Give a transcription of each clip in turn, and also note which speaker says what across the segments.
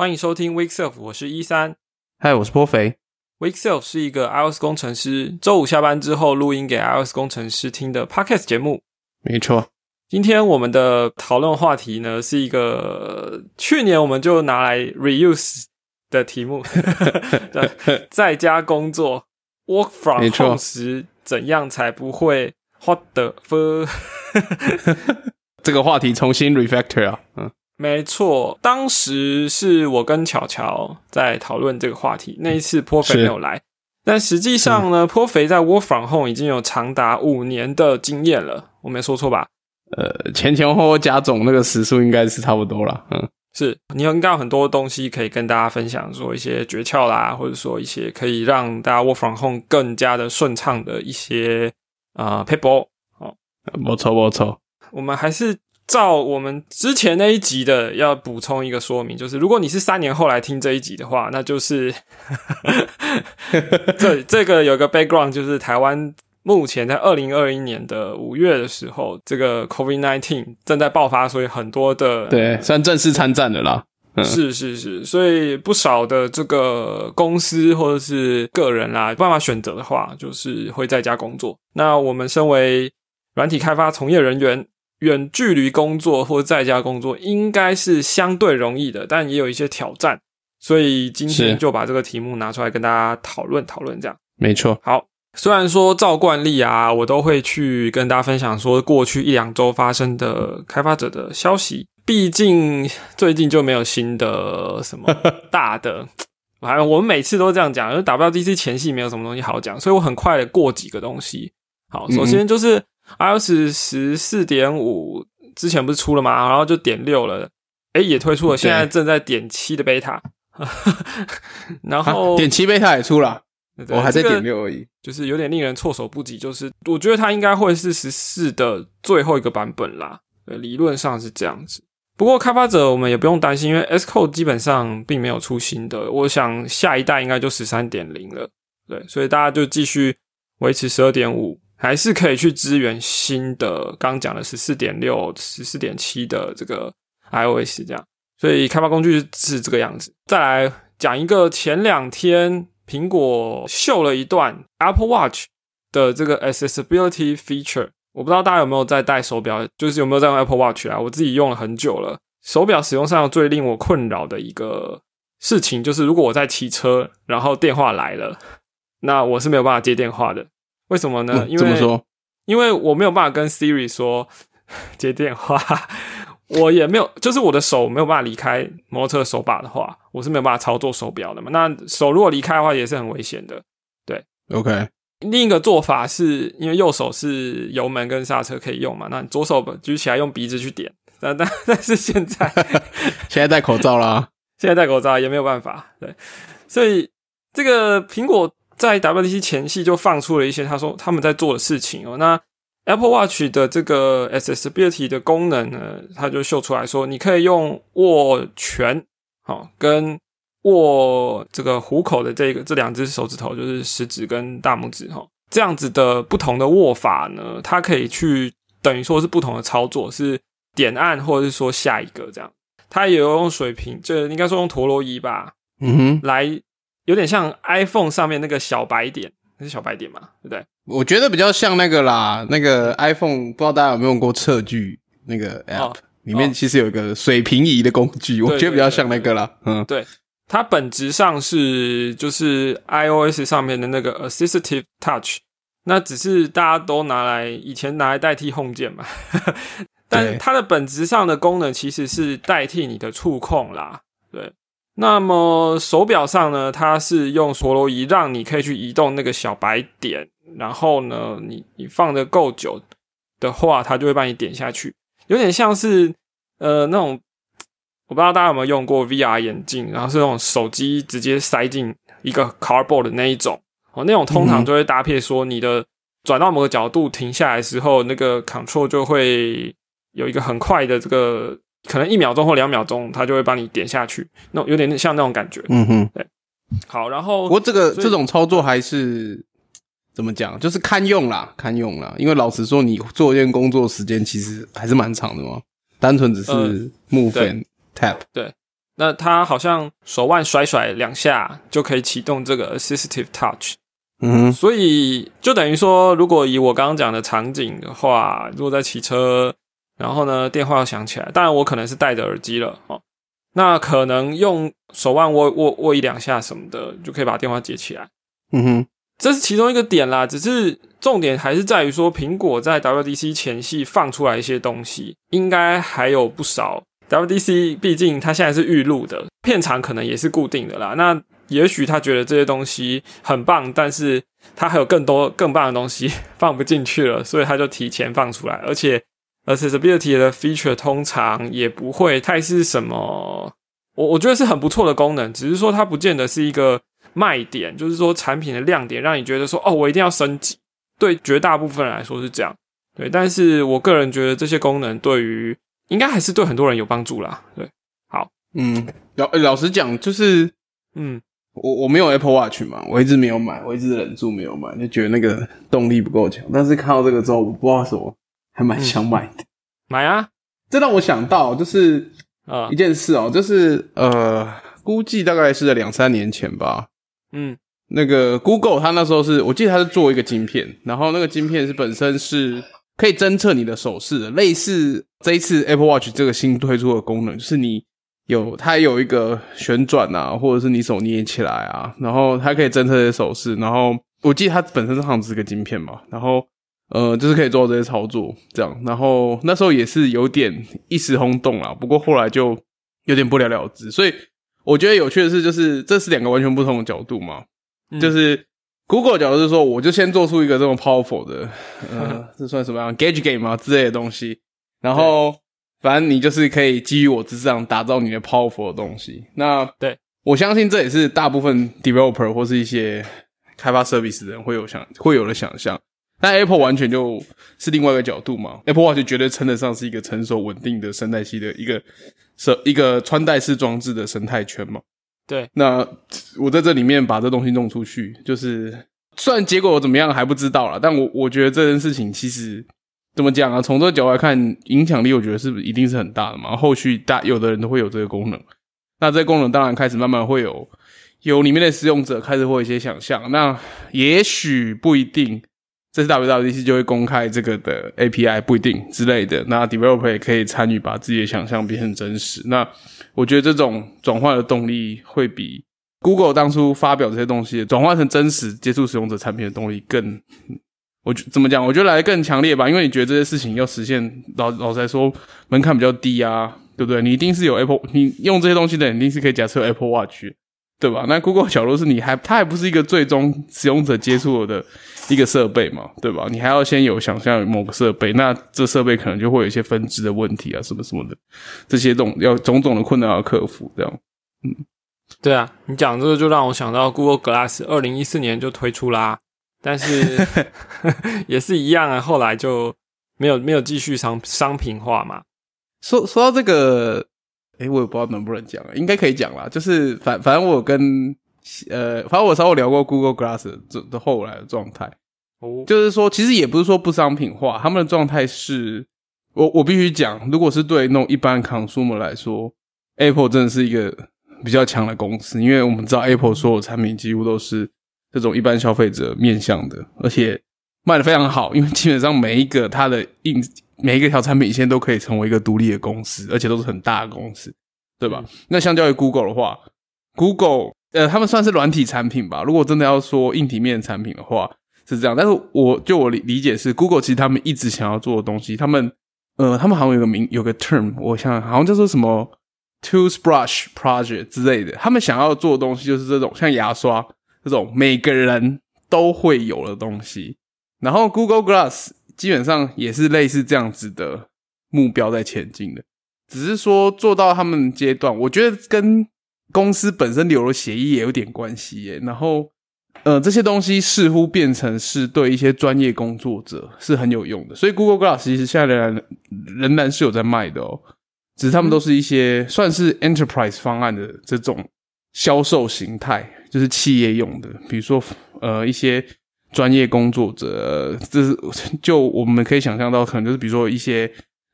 Speaker 1: 欢迎收听 Week Self，我是一三。
Speaker 2: 嗨，我是波肥。
Speaker 1: Week Self 是一个 iOS 工程师周五下班之后录音给 iOS 工程师听的 Podcast 节目。
Speaker 2: 没错，
Speaker 1: 今天我们的讨论话题呢，是一个去年我们就拿来 reuse 的题目，在家工作 work from home 时，怎样才不会 what the fuck？
Speaker 2: 这个话题重新 refactor 啊，嗯。
Speaker 1: 没错，当时是我跟巧巧在讨论这个话题。那一次颇肥没有来，但实际上呢，颇肥在 Work from Home 已经有长达五年的经验了。我没说错吧？
Speaker 2: 呃，前前后后加总那个时数应该是差不多了。嗯，
Speaker 1: 是你应该有很多东西可以跟大家分享，说一些诀窍啦，或者说一些可以让大家 Work from Home 更加的顺畅的一些啊 paper。
Speaker 2: 哦，没错没错，
Speaker 1: 我们还是。照我们之前那一集的，要补充一个说明，就是如果你是三年后来听这一集的话，那就是 这这个有个 background，就是台湾目前在二零二一年的五月的时候，这个 COVID nineteen 正在爆发，所以很多的
Speaker 2: 对算正式参战的啦。
Speaker 1: 是是是，所以不少的这个公司或者是个人啦，办法选择的话，就是会在家工作。那我们身为软体开发从业人员。远距离工作或在家工作应该是相对容易的，但也有一些挑战，所以今天就把这个题目拿出来跟大家讨论讨论。这样
Speaker 2: 没错。
Speaker 1: 好，虽然说照惯例啊，我都会去跟大家分享说过去一两周发生的开发者的消息，毕竟最近就没有新的什么大的。反正我们每次都这样讲，因为 WDC 前戏没有什么东西好讲，所以我很快的过几个东西。好，首先就是。iOS 十四点五之前不是出了吗？然后就点六了，哎，也推出了，现在正在点七的 beta，然后
Speaker 2: 点七 beta 也出了，我还在点六而已，
Speaker 1: 就是有点令人措手不及。就是我觉得它应该会是十四的最后一个版本啦，理论上是这样子。不过开发者我们也不用担心，因为 S Code 基本上并没有出新的，我想下一代应该就十三点零了，对，所以大家就继续维持十二点五。还是可以去支援新的，刚讲的十四点六、十四点七的这个 iOS 这样，所以开发工具是这个样子。再来讲一个，前两天苹果秀了一段 Apple Watch 的这个 accessibility feature，我不知道大家有没有在戴手表，就是有没有在用 Apple Watch 啊？我自己用了很久了，手表使用上最令我困扰的一个事情，就是如果我在骑车，然后电话来了，那我是没有办法接电话的。为什么呢？因为
Speaker 2: 说，
Speaker 1: 因为我没有办法跟 Siri 说 接电话，我也没有，就是我的手没有办法离开摩托车手把的话，我是没有办法操作手表的嘛。那手如果离开的话，也是很危险的。对
Speaker 2: ，OK。
Speaker 1: 另一个做法是因为右手是油门跟刹车可以用嘛，那左手举起来用鼻子去点。但但 但是现在
Speaker 2: 现在戴口罩啦，
Speaker 1: 现在戴口罩也没有办法。对，所以这个苹果。在 WDC 前夕就放出了一些他说他们在做的事情哦。那 Apple Watch 的这个 Accessibility 的功能呢，它就秀出来说，你可以用握拳，好，跟握这个虎口的这个这两只手指头，就是食指跟大拇指哈，这样子的不同的握法呢，它可以去等于说是不同的操作，是点按或者是说下一个这样。它也有用水平，这应该说用陀螺仪吧，
Speaker 2: 嗯哼，
Speaker 1: 来。有点像 iPhone 上面那个小白点，那是小白点嘛，对不对？
Speaker 2: 我觉得比较像那个啦，那个 iPhone 不知道大家有没有用过测距那个 App，里面其实有一个水平仪的工具，我觉得比较像那个啦。嗯，
Speaker 1: 对，它本质上是就是 iOS 上面的那个 Assistive Touch，那只是大家都拿来以前拿来代替 Home 键嘛，但它的本质上的功能其实是代替你的触控啦，对。那么手表上呢，它是用陀螺仪让你可以去移动那个小白点，然后呢，你你放的够久的话，它就会帮你点下去，有点像是呃那种，我不知道大家有没有用过 VR 眼镜，然后是那种手机直接塞进一个 cardboard 的那一种，哦，那种通常就会搭配说你的转到某个角度停下来时候，那个 control 就会有一个很快的这个。可能一秒钟或两秒钟，它就会帮你点下去，那有点像那种感觉。
Speaker 2: 嗯哼，
Speaker 1: 对。好，然后
Speaker 2: 不过这个这种操作还是怎么讲，就是堪用啦，堪用啦。因为老实说，你做一件工作时间其实还是蛮长的嘛，单纯只是 move and tap。
Speaker 1: 对，那它好像手腕甩甩两下就可以启动这个 Assistive Touch。
Speaker 2: 嗯，
Speaker 1: 所以就等于说，如果以我刚刚讲的场景的话，如果在骑车，然后呢电话要响起来，当然我可能是戴着耳机了哦，那可能用手腕握握握一两下什么的，就可以把电话接起来。
Speaker 2: 嗯哼，
Speaker 1: 这是其中一个点啦，只是重点还是在于说，苹果在 WDC 前夕放出来一些东西，应该还有不少。WDC 毕竟它现在是预录的，片场可能也是固定的啦。那也许他觉得这些东西很棒，但是他还有更多更棒的东西 放不进去了，所以他就提前放出来。而且 accessibility 的 feature 通常也不会太是什么，我我觉得是很不错的功能，只是说它不见得是一个卖点，就是说产品的亮点，让你觉得说哦，我一定要升级。对绝大部分人来说是这样，对，但是我个人觉得这些功能对于应该还是对很多人有帮助啦。对，好，
Speaker 2: 嗯，老老实讲，就是
Speaker 1: 嗯。
Speaker 2: 我我没有 Apple Watch 嘛，我一直没有买，我一直忍住没有买，就觉得那个动力不够强。但是看到这个之后，我不知道什么，还蛮想买的。
Speaker 1: 买啊！
Speaker 2: 这让我想到，就是
Speaker 1: 啊
Speaker 2: 一件事哦，就是呃，估计大概是在两三年前吧。
Speaker 1: 嗯，
Speaker 2: 那个 Google 它那时候是我记得它是做一个晶片，然后那个晶片是本身是可以侦测你的手势的，类似这一次 Apple Watch 这个新推出的功能，就是你。有，它有一个旋转啊，或者是你手捏起来啊，然后它可以侦测这些手势。然后我记得它本身是好像是个晶片嘛，然后呃，就是可以做这些操作这样。然后那时候也是有点一时轰动啦，不过后来就有点不了了之。所以我觉得有趣的是，就是这是两个完全不同的角度嘛。就是 Google 角度是说，我就先做出一个这么 powerful 的，呃，这算什么样 gauge game 吗之类的东西，然后。反正你就是可以基于我之上打造你的 powerful 的东西。那
Speaker 1: 对
Speaker 2: 我相信这也是大部分 developer 或是一些开发 service 的人会有想会有的想象。但 Apple 完全就是另外一个角度嘛。Apple Watch 绝对称得上是一个成熟稳定的生态系的一个是一个穿戴式装置的生态圈嘛。
Speaker 1: 对，
Speaker 2: 那我在这里面把这东西弄出去，就是虽然结果怎么样还不知道了，但我我觉得这件事情其实。怎么讲啊？从这个角度来看，影响力我觉得是一定是很大的嘛。后续大有的人都会有这个功能，那这个功能当然开始慢慢会有有里面的使用者开始会有一些想象。那也许不一定，这次 WWDC 就会公开这个的 API，不一定之类的。那 developer 也可以参与，把自己的想象变成真实。那我觉得这种转换的动力会比 Google 当初发表这些东西转换成真实接触使用者产品的动力更。我怎么讲？我觉得来的更强烈吧，因为你觉得这些事情要实现，老老实来说门槛比较低啊，对不对？你一定是有 Apple，你用这些东西的，肯定是可以假设 Apple Watch，对吧？那 Google 小度是你还，它还不是一个最终使用者接触的一个设备嘛，对吧？你还要先有想象某个设备，那这设备可能就会有一些分支的问题啊，什么什么的，这些种要种种的困难要克服，这样。嗯，
Speaker 1: 对啊，你讲这个就让我想到 Google Glass 二零一四年就推出啦。但是 也是一样啊，后来就没有没有继续商商品化嘛。
Speaker 2: 说说到这个，哎，我也不知道能不能讲啊，应该可以讲啦。就是反反正我跟呃，反正我稍微聊过 Google Glass 这的后来的状态。
Speaker 1: 哦，
Speaker 2: 就是说，其实也不是说不商品化，他们的状态是，我我必须讲，如果是对那种一般 consumer 来说，Apple 真的是一个比较强的公司，因为我们知道 Apple 所有产品几乎都是。这种一般消费者面向的，而且卖的非常好，因为基本上每一个它的硬每一个条产品线都可以成为一个独立的公司，而且都是很大的公司，对吧？那相较于 Google 的话，Google 呃，他们算是软体产品吧。如果真的要说硬体面产品的话，是这样。但是我就我理理解是，Google 其实他们一直想要做的东西，他们呃，他们好像有个名有个 term，我想好像叫做什么 toothbrush project 之类的。他们想要做的东西就是这种像牙刷。这种每个人都会有的东西，然后 Google Glass 基本上也是类似这样子的目标在前进的，只是说做到他们阶段，我觉得跟公司本身留了协议也有点关系耶。然后，呃，这些东西似乎变成是对一些专业工作者是很有用的，所以 Google Glass 其实现在仍然仍然是有在卖的哦，只是他们都是一些算是 Enterprise 方案的这种销售形态。就是企业用的，比如说呃一些专业工作者，这是 就我们可以想象到，可能就是比如说一些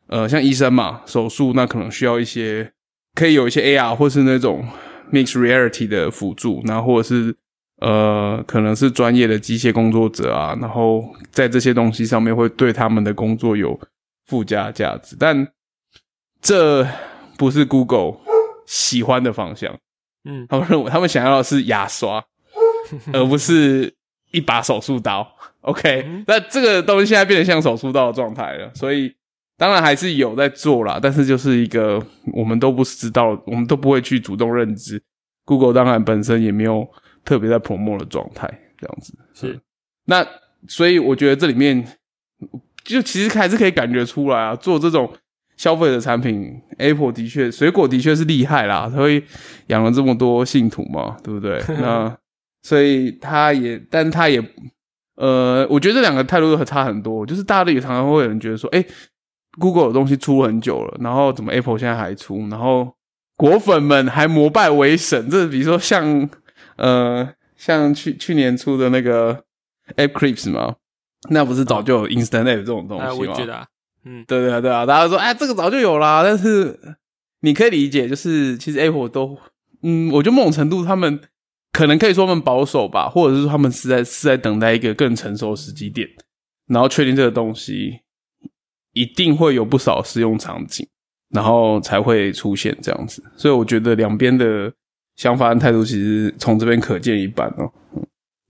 Speaker 2: 呃像医生嘛，手术那可能需要一些可以有一些 AR 或是那种 mixed reality 的辅助，然后或者是呃，可能是专业的机械工作者啊，然后在这些东西上面会对他们的工作有附加价值，但这不是 Google 喜欢的方向。
Speaker 1: 嗯，
Speaker 2: 他们认为他们想要的是牙刷，而不是一把手术刀。OK，那这个东西现在变得像手术刀的状态了，所以当然还是有在做啦，但是就是一个我们都不知道，我们都不会去主动认知。Google 当然本身也没有特别在 promo 的状态，这样子
Speaker 1: 是。
Speaker 2: 那所以我觉得这里面就其实还是可以感觉出来啊，做这种消费的产品，Apple 的确水果的确是厉害啦，它会养了这么多信徒嘛，对不对？那所以他也，但他也。呃，我觉得这两个态度都差很多。就是大家也常常会有人觉得说，哎，Google 的东西出很久了，然后怎么 Apple 现在还出？然后果粉们还膜拜为神。这比如说像呃，像去去年出的那个 App Clips 嘛，那不是早就有 Instant App 这种东西吗？
Speaker 1: 我觉得，嗯，
Speaker 2: 对对对啊，大家说，哎，这个早就有啦。但是你可以理解，就是其实 Apple 都，嗯，我觉得某种程度他们。可能可以说他们保守吧，或者是说他们是在是在等待一个更成熟的时机点，然后确定这个东西一定会有不少适用场景，然后才会出现这样子。所以我觉得两边的想法和态度其实从这边可见一斑哦。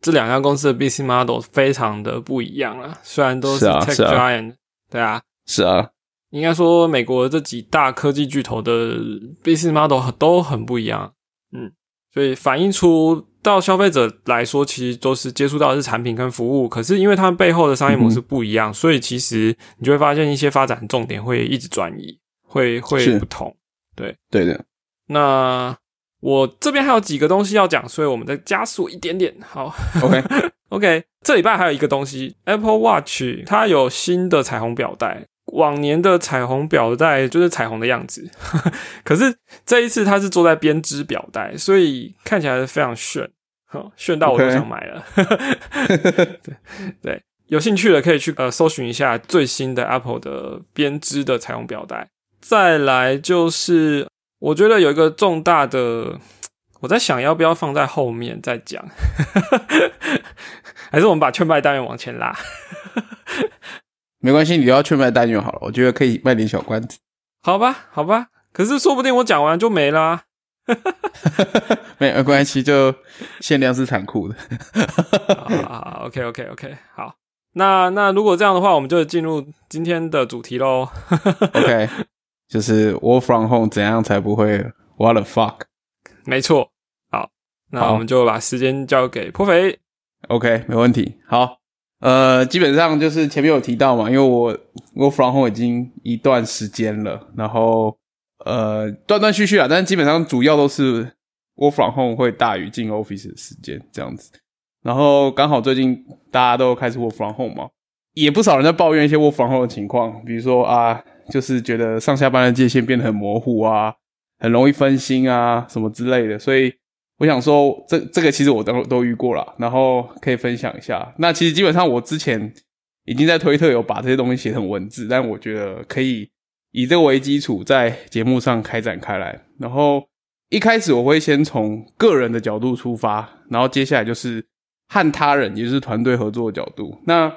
Speaker 1: 这两家公司的 B C model 非常的不一样啊，虽然都是 Tech Giant，对啊，
Speaker 2: 是啊，
Speaker 1: 应该说美国这几大科技巨头的 B C model 都很不一样，嗯。所以反映出到消费者来说，其实都是接触到的是产品跟服务，可是因为他们背后的商业模式不一样，所以其实你就会发现一些发展重点会一直转移，会会不同。对
Speaker 2: 对的。
Speaker 1: 那我这边还有几个东西要讲，所以我们再加速一点点。好
Speaker 2: ，OK
Speaker 1: OK，这礼拜还有一个东西，Apple Watch 它有新的彩虹表带。往年的彩虹表带就是彩虹的样子，可是这一次它是坐在编织表带，所以看起来是非常炫，炫到我都想买了。对对，有兴趣的可以去呃搜寻一下最新的 Apple 的编织的彩虹表带。再来就是，我觉得有一个重大的，我在想要不要放在后面再讲，还是我们把券卖单元往前拉。
Speaker 2: 没关系，你要去卖单就好了。我觉得可以卖点小关子，
Speaker 1: 好吧，好吧。可是说不定我讲完就没啦。
Speaker 2: 没没关系，就限量是残酷的。
Speaker 1: 好，OK，OK，OK，好。那那如果这样的话，我们就进入今天的主题喽。
Speaker 2: OK，就是 Work from home 怎样才不会 What the fuck？
Speaker 1: 没错。好，那我们就把时间交给颇肥。
Speaker 2: OK，没问题。好。呃，基本上就是前面有提到嘛，因为我我 from home 已经一段时间了，然后呃断断续续啊，但是基本上主要都是我 from home 会大于进 office 的时间这样子。然后刚好最近大家都开始 work from home 嘛，也不少人在抱怨一些 work from home 的情况，比如说啊，就是觉得上下班的界限变得很模糊啊，很容易分心啊什么之类的，所以。我想说，这这个其实我都都遇过了，然后可以分享一下。那其实基本上我之前已经在推特有把这些东西写成文字，但我觉得可以以这个为基础，在节目上开展开来。然后一开始我会先从个人的角度出发，然后接下来就是和他人，也就是团队合作的角度。那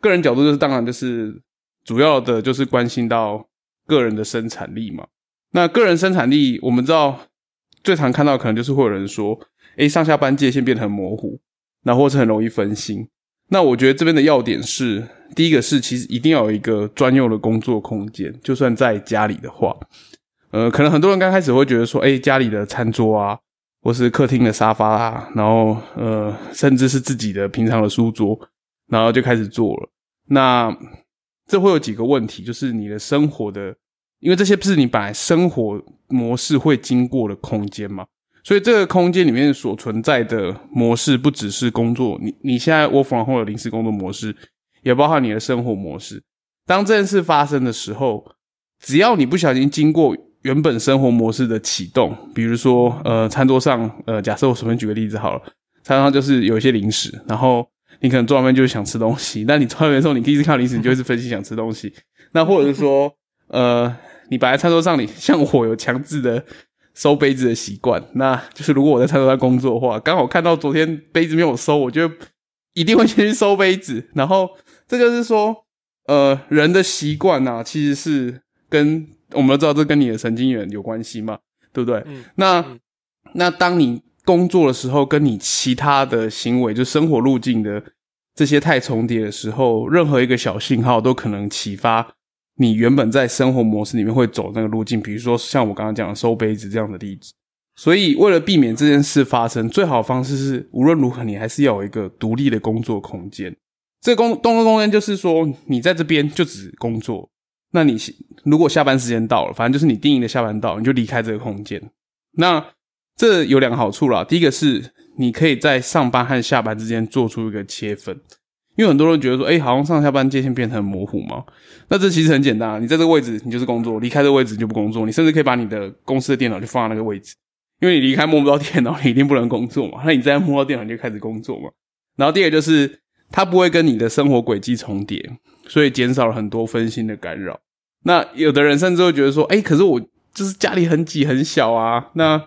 Speaker 2: 个人角度就是当然就是主要的就是关心到个人的生产力嘛。那个人生产力，我们知道。最常看到可能就是会有人说，诶，上下班界限变得很模糊，那或是很容易分心。那我觉得这边的要点是，第一个是其实一定要有一个专用的工作空间，就算在家里的话，呃，可能很多人刚开始会觉得说，诶，家里的餐桌啊，或是客厅的沙发啊，然后呃，甚至是自己的平常的书桌，然后就开始做了。那这会有几个问题，就是你的生活的。因为这些不是你本来生活模式会经过的空间嘛，所以这个空间里面所存在的模式不只是工作，你你现在 work from home 的临时工作模式，也包含你的生活模式。当这件事发生的时候，只要你不小心经过原本生活模式的启动，比如说呃餐桌上，呃假设我随便举个例子好了，餐桌上就是有一些零食，然后你可能坐外面就是想吃东西，那你坐外面的时候，你一直看到零食，你就会是分析想吃东西，那或者是说呃。你摆在餐桌上，你 像我有强制的收杯子的习惯，那就是如果我在餐桌上工作的话，刚好看到昨天杯子没有收，我就一定会先去收杯子。然后这就是说，呃，人的习惯呐，其实是跟我们都知道，这跟你的神经元有关系嘛，对不对？
Speaker 1: 嗯
Speaker 2: 那
Speaker 1: 嗯
Speaker 2: 那当你工作的时候，跟你其他的行为，就生活路径的这些太重叠的时候，任何一个小信号都可能启发你原本在生活模式里面会走那个路径。比如说像我刚刚讲的收杯子这样的例子。所以，为了避免这件事发生，最好的方式是无论如何，你还是要有一个独立的工作空间。这工工作空间就是说，你在这边就只工作。那你如果下班时间到了，反正就是你定义的下班到，你就离开这个空间。那这有两个好处啦，第一个是你可以在上班和下班之间做出一个切分，因为很多人觉得说，哎、好像上下班界限变得很模糊嘛。那这其实很简单，你在这个位置你就是工作，离开这个位置你就不工作，你甚至可以把你的公司的电脑就放在那个位置，因为你离开摸不到电脑，你一定不能工作嘛。那你再摸到电脑你就开始工作嘛。然后第二个就是它不会跟你的生活轨迹重叠，所以减少了很多分心的干扰。那有的人甚至会觉得说，哎、可是我就是家里很挤很小啊，那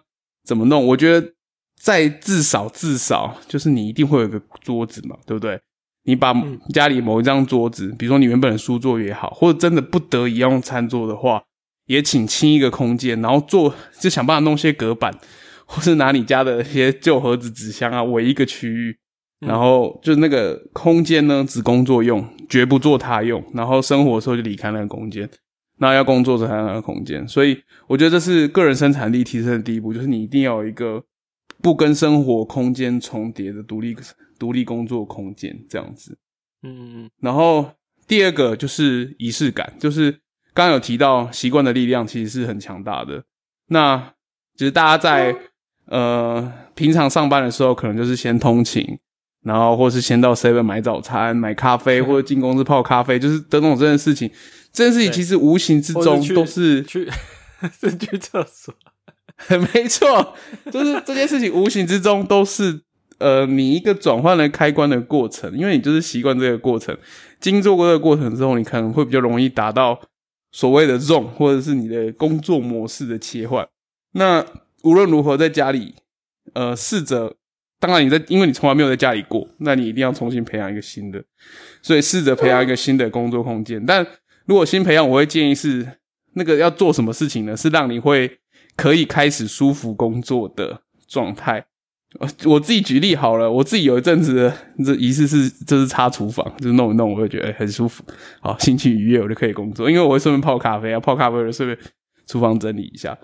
Speaker 2: 怎么弄？我觉得在至少至少就是你一定会有一个桌子嘛，对不对？你把
Speaker 1: 嗯
Speaker 2: 家里某一张桌子，比如说你原本的书桌也好，或者真的不得已要用餐桌的话，也请清一个空间，然后做就想办法弄些隔板，或是拿你家的一些旧盒子、纸箱啊围一个区域，
Speaker 1: 嗯
Speaker 2: 然后就那个空间呢只工作用，绝不做他用，然后生活的时候就离开那个空间。那要工作才有那个空间，所以我觉得这是个人生产力提升的第一步，就是你一定要有一个不跟生活空间重叠的独立独立工作空间，这样子。
Speaker 1: 嗯
Speaker 2: 然后第二个就是仪式感，就是刚刚有提到习惯的力量其实是很强大的。那其实大家在呃平常上班的时候，可能就是先通勤，然后或是先到 seven 买早餐、买咖啡，或者进公司泡咖啡，就是等等这件事情。这件事情其实无形之中都是
Speaker 1: 去 是去厕所，
Speaker 2: 没错，就是这件事情无形之中都是呃你一个转换的开关的过程，因为你就是习惯这个过程，经做过这个过程之后，你可能会比较容易达到所谓的 zone 或者是你的工作模式的切换。那无论如何，在家里呃试着，当然你在因为你从来没有在家里过，那你一定要重新培养一个新的，所以试着培养一个新的工作空间。但如果新培养，我会建议是那个要做什么事情呢？是让你会可以开始舒服工作的状态。我自己举例好了，我自己有一阵子的这仪式是就是擦厨房，就是弄一弄，我会觉得、很舒服，好心情愉悦，我就可以工作。因为我会顺便泡咖啡啊，泡咖啡就顺便厨房整理一下。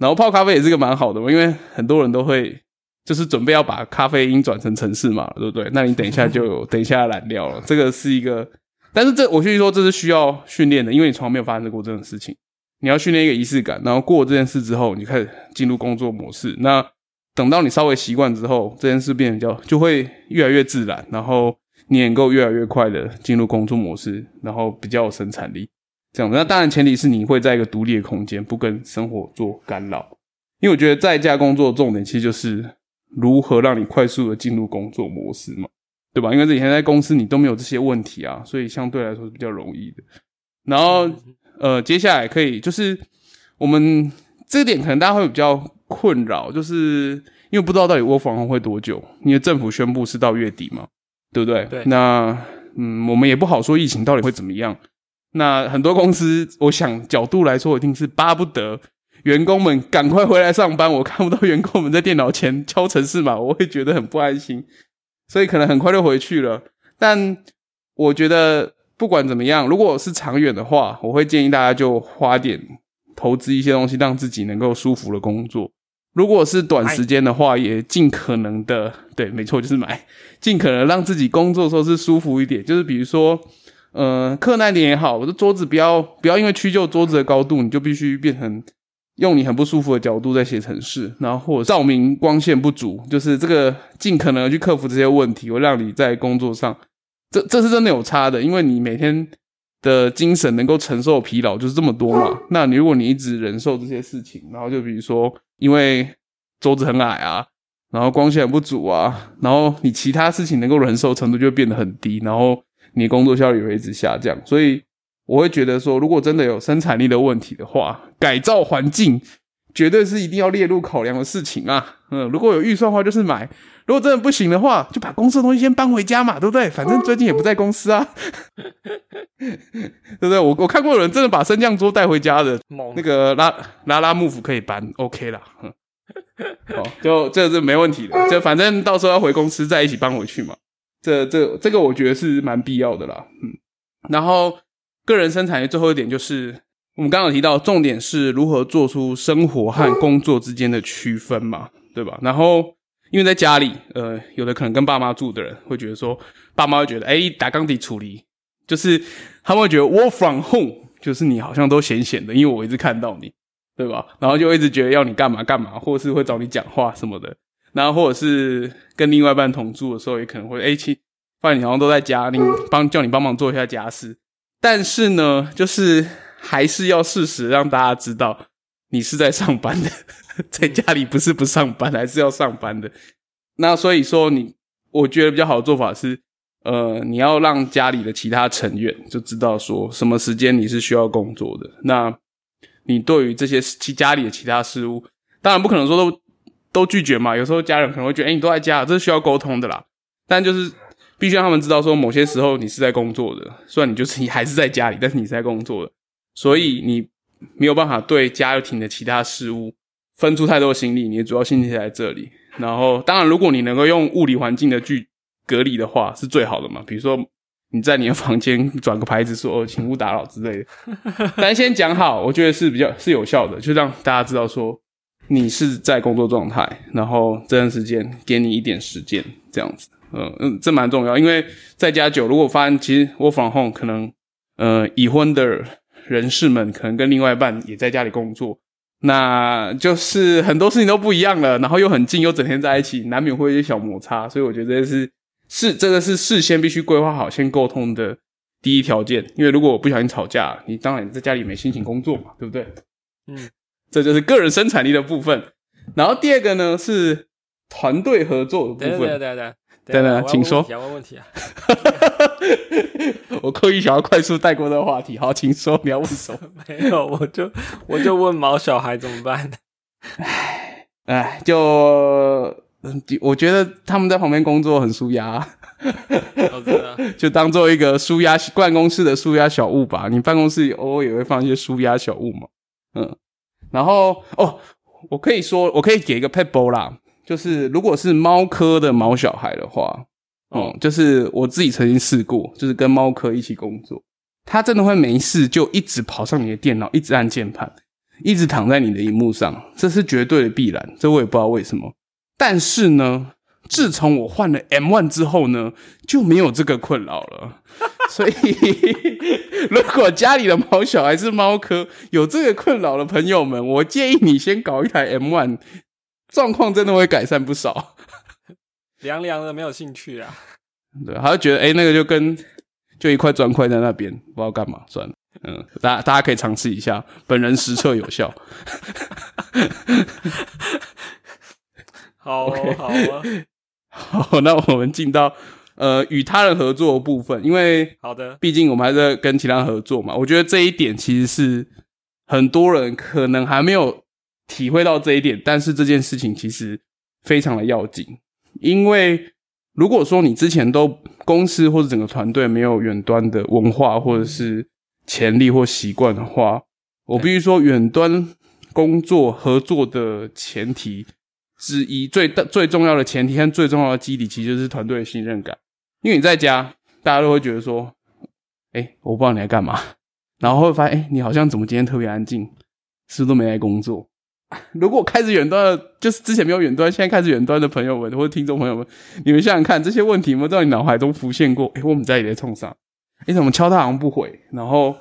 Speaker 2: 然后泡咖啡也是个蛮好的嘛，因为很多人都会就是准备要把咖啡因转成城市嘛，对不对？那你等一下就有 等一下燃料了，这个是一个，但是这我必须说这是需要训练的，因为你从来没有发生过这种事情。你要训练一个仪式感，然后过这件事之后，你开始进入工作模式。那等到你稍微习惯之后，这件事变得比较就会越来越自然，然后你能够越来越快的进入工作模式，然后比较有生产力。这样子，那当然前提是你会在一个独立的空间，不跟生活做干扰。因为我觉得在家工作的重点其实就是如何让你快速的进入工作模式嘛，对吧？因为以前在公司你都没有这些问题啊，所以相对来说是比较容易的。然后呃，接下来可以就是我们这个点可能大家会比较困扰，就是因为不知道到底 work from home 会多久，因为政府宣布是到月底嘛，对不对？
Speaker 1: 对
Speaker 2: 那嗯，我们也不好说疫情到底会怎么样。那很多公司，我想角度来说，一定是巴不得员工们赶快回来上班。我看不到员工们在电脑前敲程式码，我会觉得很不安心，所以可能很快就回去了。但我觉得不管怎么样，如果是长远的话，我会建议大家就花点投资一些东西，让自己能够舒服的工作。如果是短时间的话，也尽可能的，对，没错，就是买，尽可能让自己工作的时候是舒服一点。就是比如说，呃，客难点也好，我的桌子不要不要因为屈就桌子的高度，你就必须变成用你很不舒服的角度在写程式，然后或者照明光线不足，就是这个尽可能去克服这些问题，会让你在工作上，这这是真的有差的，因为你每天的精神能够承受疲劳就是这么多嘛。那你如果你一直忍受这些事情，然后就比如说因为桌子很矮啊，然后光线很不足啊，然后你其他事情能够忍受程度就会变得很低，然后你工作效率也会一直下降。所以我会觉得说，如果真的有生产力的问题的话，改造环境绝对是一定要列入考量的事情啊。嗯，如果有预算的话，就是买；如果真的不行的话，就把公司的东西先搬回家嘛，对不对？反正最近也不在公司啊，对不对？我我看过有人真的把升降桌带回家的，那个拉拉拉幕府可以搬，OK 啦。嗯 好，就这是没问题的，就反正到时候要回公司再一起搬回去嘛。这这这个我觉得是蛮必要的啦。嗯，然后个人生产力最后一点就是，我们刚刚有提到，重点是如何做出生活和工作之间的区分嘛，对吧？然后因为在家里，呃，有的可能跟爸妈住的人会觉得说，爸妈会觉得，哎，打钢底处理，就是他们会觉得 work from home，就是你好像都闲闲的，因为我一直看到你。对吧？然后就一直觉得要你干嘛干嘛，或者是会找你讲话什么的。然后或者是跟另外一半同住的时候，也可能会哎，其发现你好像都在家，你帮叫你帮忙做一下家事。但是呢，就是还是要适时让大家知道你是在上班的，在家里不是不上班，还是要上班的。那所以说你，我觉得比较好的做法是，呃，你要让家里的其他成员就知道说什么时间你是需要工作的。那你对于这些其家里的其他事物，当然不可能说都都拒绝嘛。有时候家人可能会觉得，哎、你都在家，这是需要沟通的啦。但就是必须让他们知道，说某些时候你是在工作的，虽然你就是你还是在家里，但是你在工作的，所以你没有办法对家庭的其他事物分出太多的心力，你的主要心力在这里。然后，当然，如果你能够用物理环境的距隔离的话，是最好的嘛。比如说。你在你的房间转个牌子说“哦，请勿打扰”之类的，但先讲好，我觉得是比较是有效的，就让大家知道说你是在工作状态，然后这段时间给你一点时间，这样子，嗯嗯，这蛮重要，因为在家久，如果发现其实我防控可能呃已婚的人士们可能跟另外一半也在家里工作，那就是很多事情都不一样了，然后又很近，又整天在一起，难免会有一些小摩擦，所以我觉得这是。是这个是事先必须规划好、先沟通的第一条件，因为如果我不小心吵架，你当然在家里没心情工作嘛，对不对？
Speaker 1: 嗯，
Speaker 2: 这就是个人生产力的部分。然后第二个呢是团队合作的部分。
Speaker 1: 等等等等
Speaker 2: 等等，请说。
Speaker 1: 想问问题啊？
Speaker 2: 我刻意想要快速带过这个话题，好，请说，你要问什么？
Speaker 1: 没有，我就我就问毛小孩怎么办？
Speaker 2: 唉唉，就。我觉得他们在旁边工作很舒压，就当做一个舒压办公室的舒压小物吧。你办公室偶尔也会放一些舒压小物嘛，嗯。然后哦，我可以说，我可以给一个 pebble 啦，就是如果是猫科的毛小孩的话，哦、嗯，就是我自己曾经试过，就是跟猫科一起工作，它真的会没事就一直跑上你的电脑，一直按键盘，一直躺在你的荧幕上，这是绝对的必然。这我也不知道为什么。但是呢，自从我换了 M One 之后呢，就没有这个困扰了。所以，如果家里的毛小孩是猫科，有这个困扰的朋友们，我建议你先搞一台 M One，状况真的会改善不少。
Speaker 1: 凉凉的，没有兴趣啊。
Speaker 2: 对，他就觉得哎、欸，那个就跟就一块砖块在那边，不知道干嘛，算了。嗯，大家大家可以尝试一下，本人实测有效。
Speaker 1: 好.好啊，
Speaker 2: 好，那我们进到呃与他人合作的部分，因为
Speaker 1: 好的，
Speaker 2: 毕竟我们还在跟其他人合作嘛。我觉得这一点其实是很多人可能还没有体会到这一点，但是这件事情其实非常的要紧，因为如果说你之前都公司或者整个团队没有远端的文化或者是潜力或习惯的话，我必须说远端工作合作的前提。之一最大最重要的前提和最重要的基底，其实就是团队的信任感。因为你在家，大家都会觉得说：“哎、我不知道你在干嘛。”然后会发现：“哎、你好像怎么今天特别安静，是不是都没来工作？” 如果开始远端的，就是之前没有远端，现在开始远端的朋友们或者听众朋友们，你们想想看，这些问题有没有在你脑海中浮现过？哎、欸，我们在也在冲上，哎、怎么敲他好像不回？然后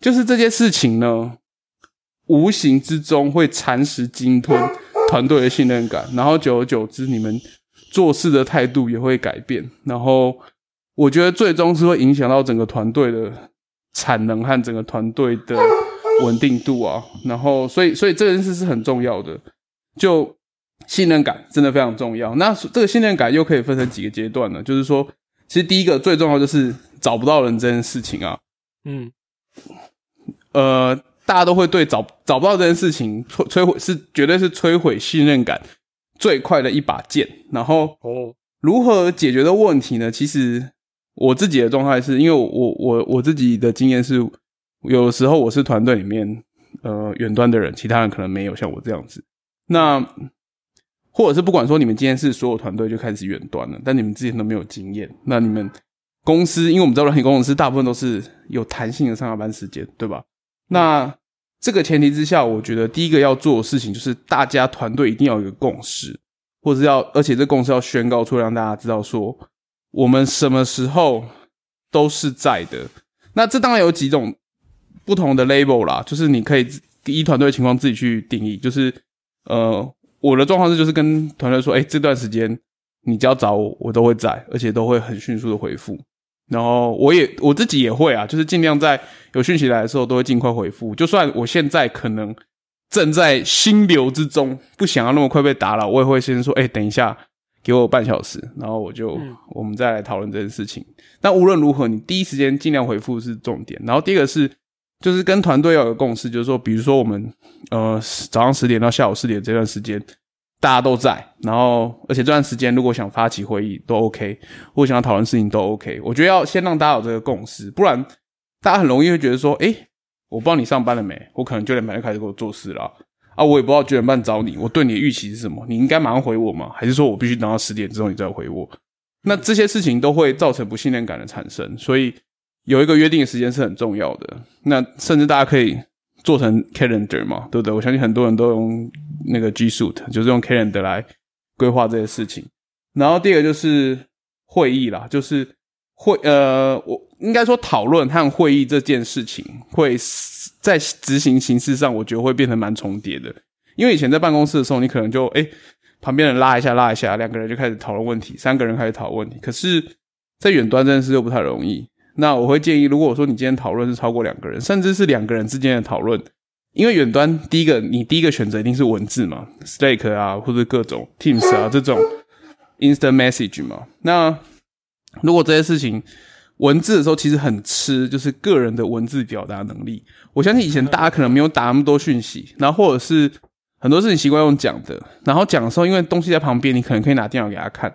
Speaker 2: 就是这些事情呢，无形之中会蚕食鲸吞。团队的信任感，然后久而久之，你们做事的态度也会改变。然后，我觉得最终是会影响到整个团队的产能和整个团队的稳定度啊。然后，所以，所以这件事是很重要的。就信任感真的非常重要。那这个信任感又可以分成几个阶段呢？就是说，其实第一个最重要就是找不到人这件事情啊。
Speaker 1: 嗯，
Speaker 2: 呃，大家都会对找找不到这件事情摧摧毁是绝对是摧毁信任感最快的一把剑。然后
Speaker 1: 哦，
Speaker 2: 如何解决的问题呢？其实我自己的状态是因为我我我自己的经验是，有时候我是团队里面呃远端的人，其他人可能没有像我这样子。那或者是不管说你们今天是所有团队就开始远端了，但你们之前都没有经验，那你们公司，因为我们知道软体工程师大部分都是有弹性的上下班时间，对吧？那这个前提之下，我觉得第一个要做的事情就是大家团队一定要有一个共识，或者要，而且这共识要宣告出来，让大家知道说我们什么时候都是在的。那这当然有几种不同的 label 啦，就是你可以依团队情况自己去定义，就是呃。我的状况是，就是跟团队说，哎，这段时间你只要找我，我都会在，而且都会很迅速的回复。然后我也我自己也会啊，就是尽量在有讯息来的时候，都会尽快回复。就算我现在可能正在心流之中，不想要那么快被打扰，我也会先说，哎，等一下，给我半小时，然后我就我们再来讨论这件事情。但无论如何，你第一时间尽量回复是重点。然后第二个是。就是跟团队要有共识，就是说，比如说我们呃早上十点到下午四点这段时间，大家都在，然后而且这段时间如果想发起会议都 OK，或想要讨论事情都 OK。我觉得要先让大家有这个共识，不然大家很容易会觉得说，哎，我不知道你上班了没，我可能九点半就开始给我做事了啊，我也不知道九点半找你，我对你的预期是什么？你应该马上回我吗？还是说我必须等到十点之后你再回我？那这些事情都会造成不信任感的产生，所以。有一个约定的时间是很重要的，那甚至大家可以做成 calendar 嘛，对不对？我相信很多人都用那个 G Suite，就是用 calendar 来规划这些事情。然后第二个就是会议啦，就是会呃，我应该说讨论和会议这件事情，会在执行形式上，我觉得会变成蛮重叠的。因为以前在办公室的时候，你可能就哎旁边人拉一下拉一下，两个人就开始讨论问题，三个人开始讨论问题。可是，在远端这件事又不太容易。那我会建议，如果说你今天讨论是超过两个人，甚至是两个人之间的讨论，因为远端第一个你第一个选择一定是文字嘛，Slack 啊或者各种 Teams 啊这种 Instant Message 嘛。那如果这些事情文字的时候其实很吃，就是个人的文字表达能力。我相信以前大家可能没有打那么多讯息，然后或者是很多事情习惯用讲的，然后讲的时候因为东西在旁边，你可能可以拿电脑给他看。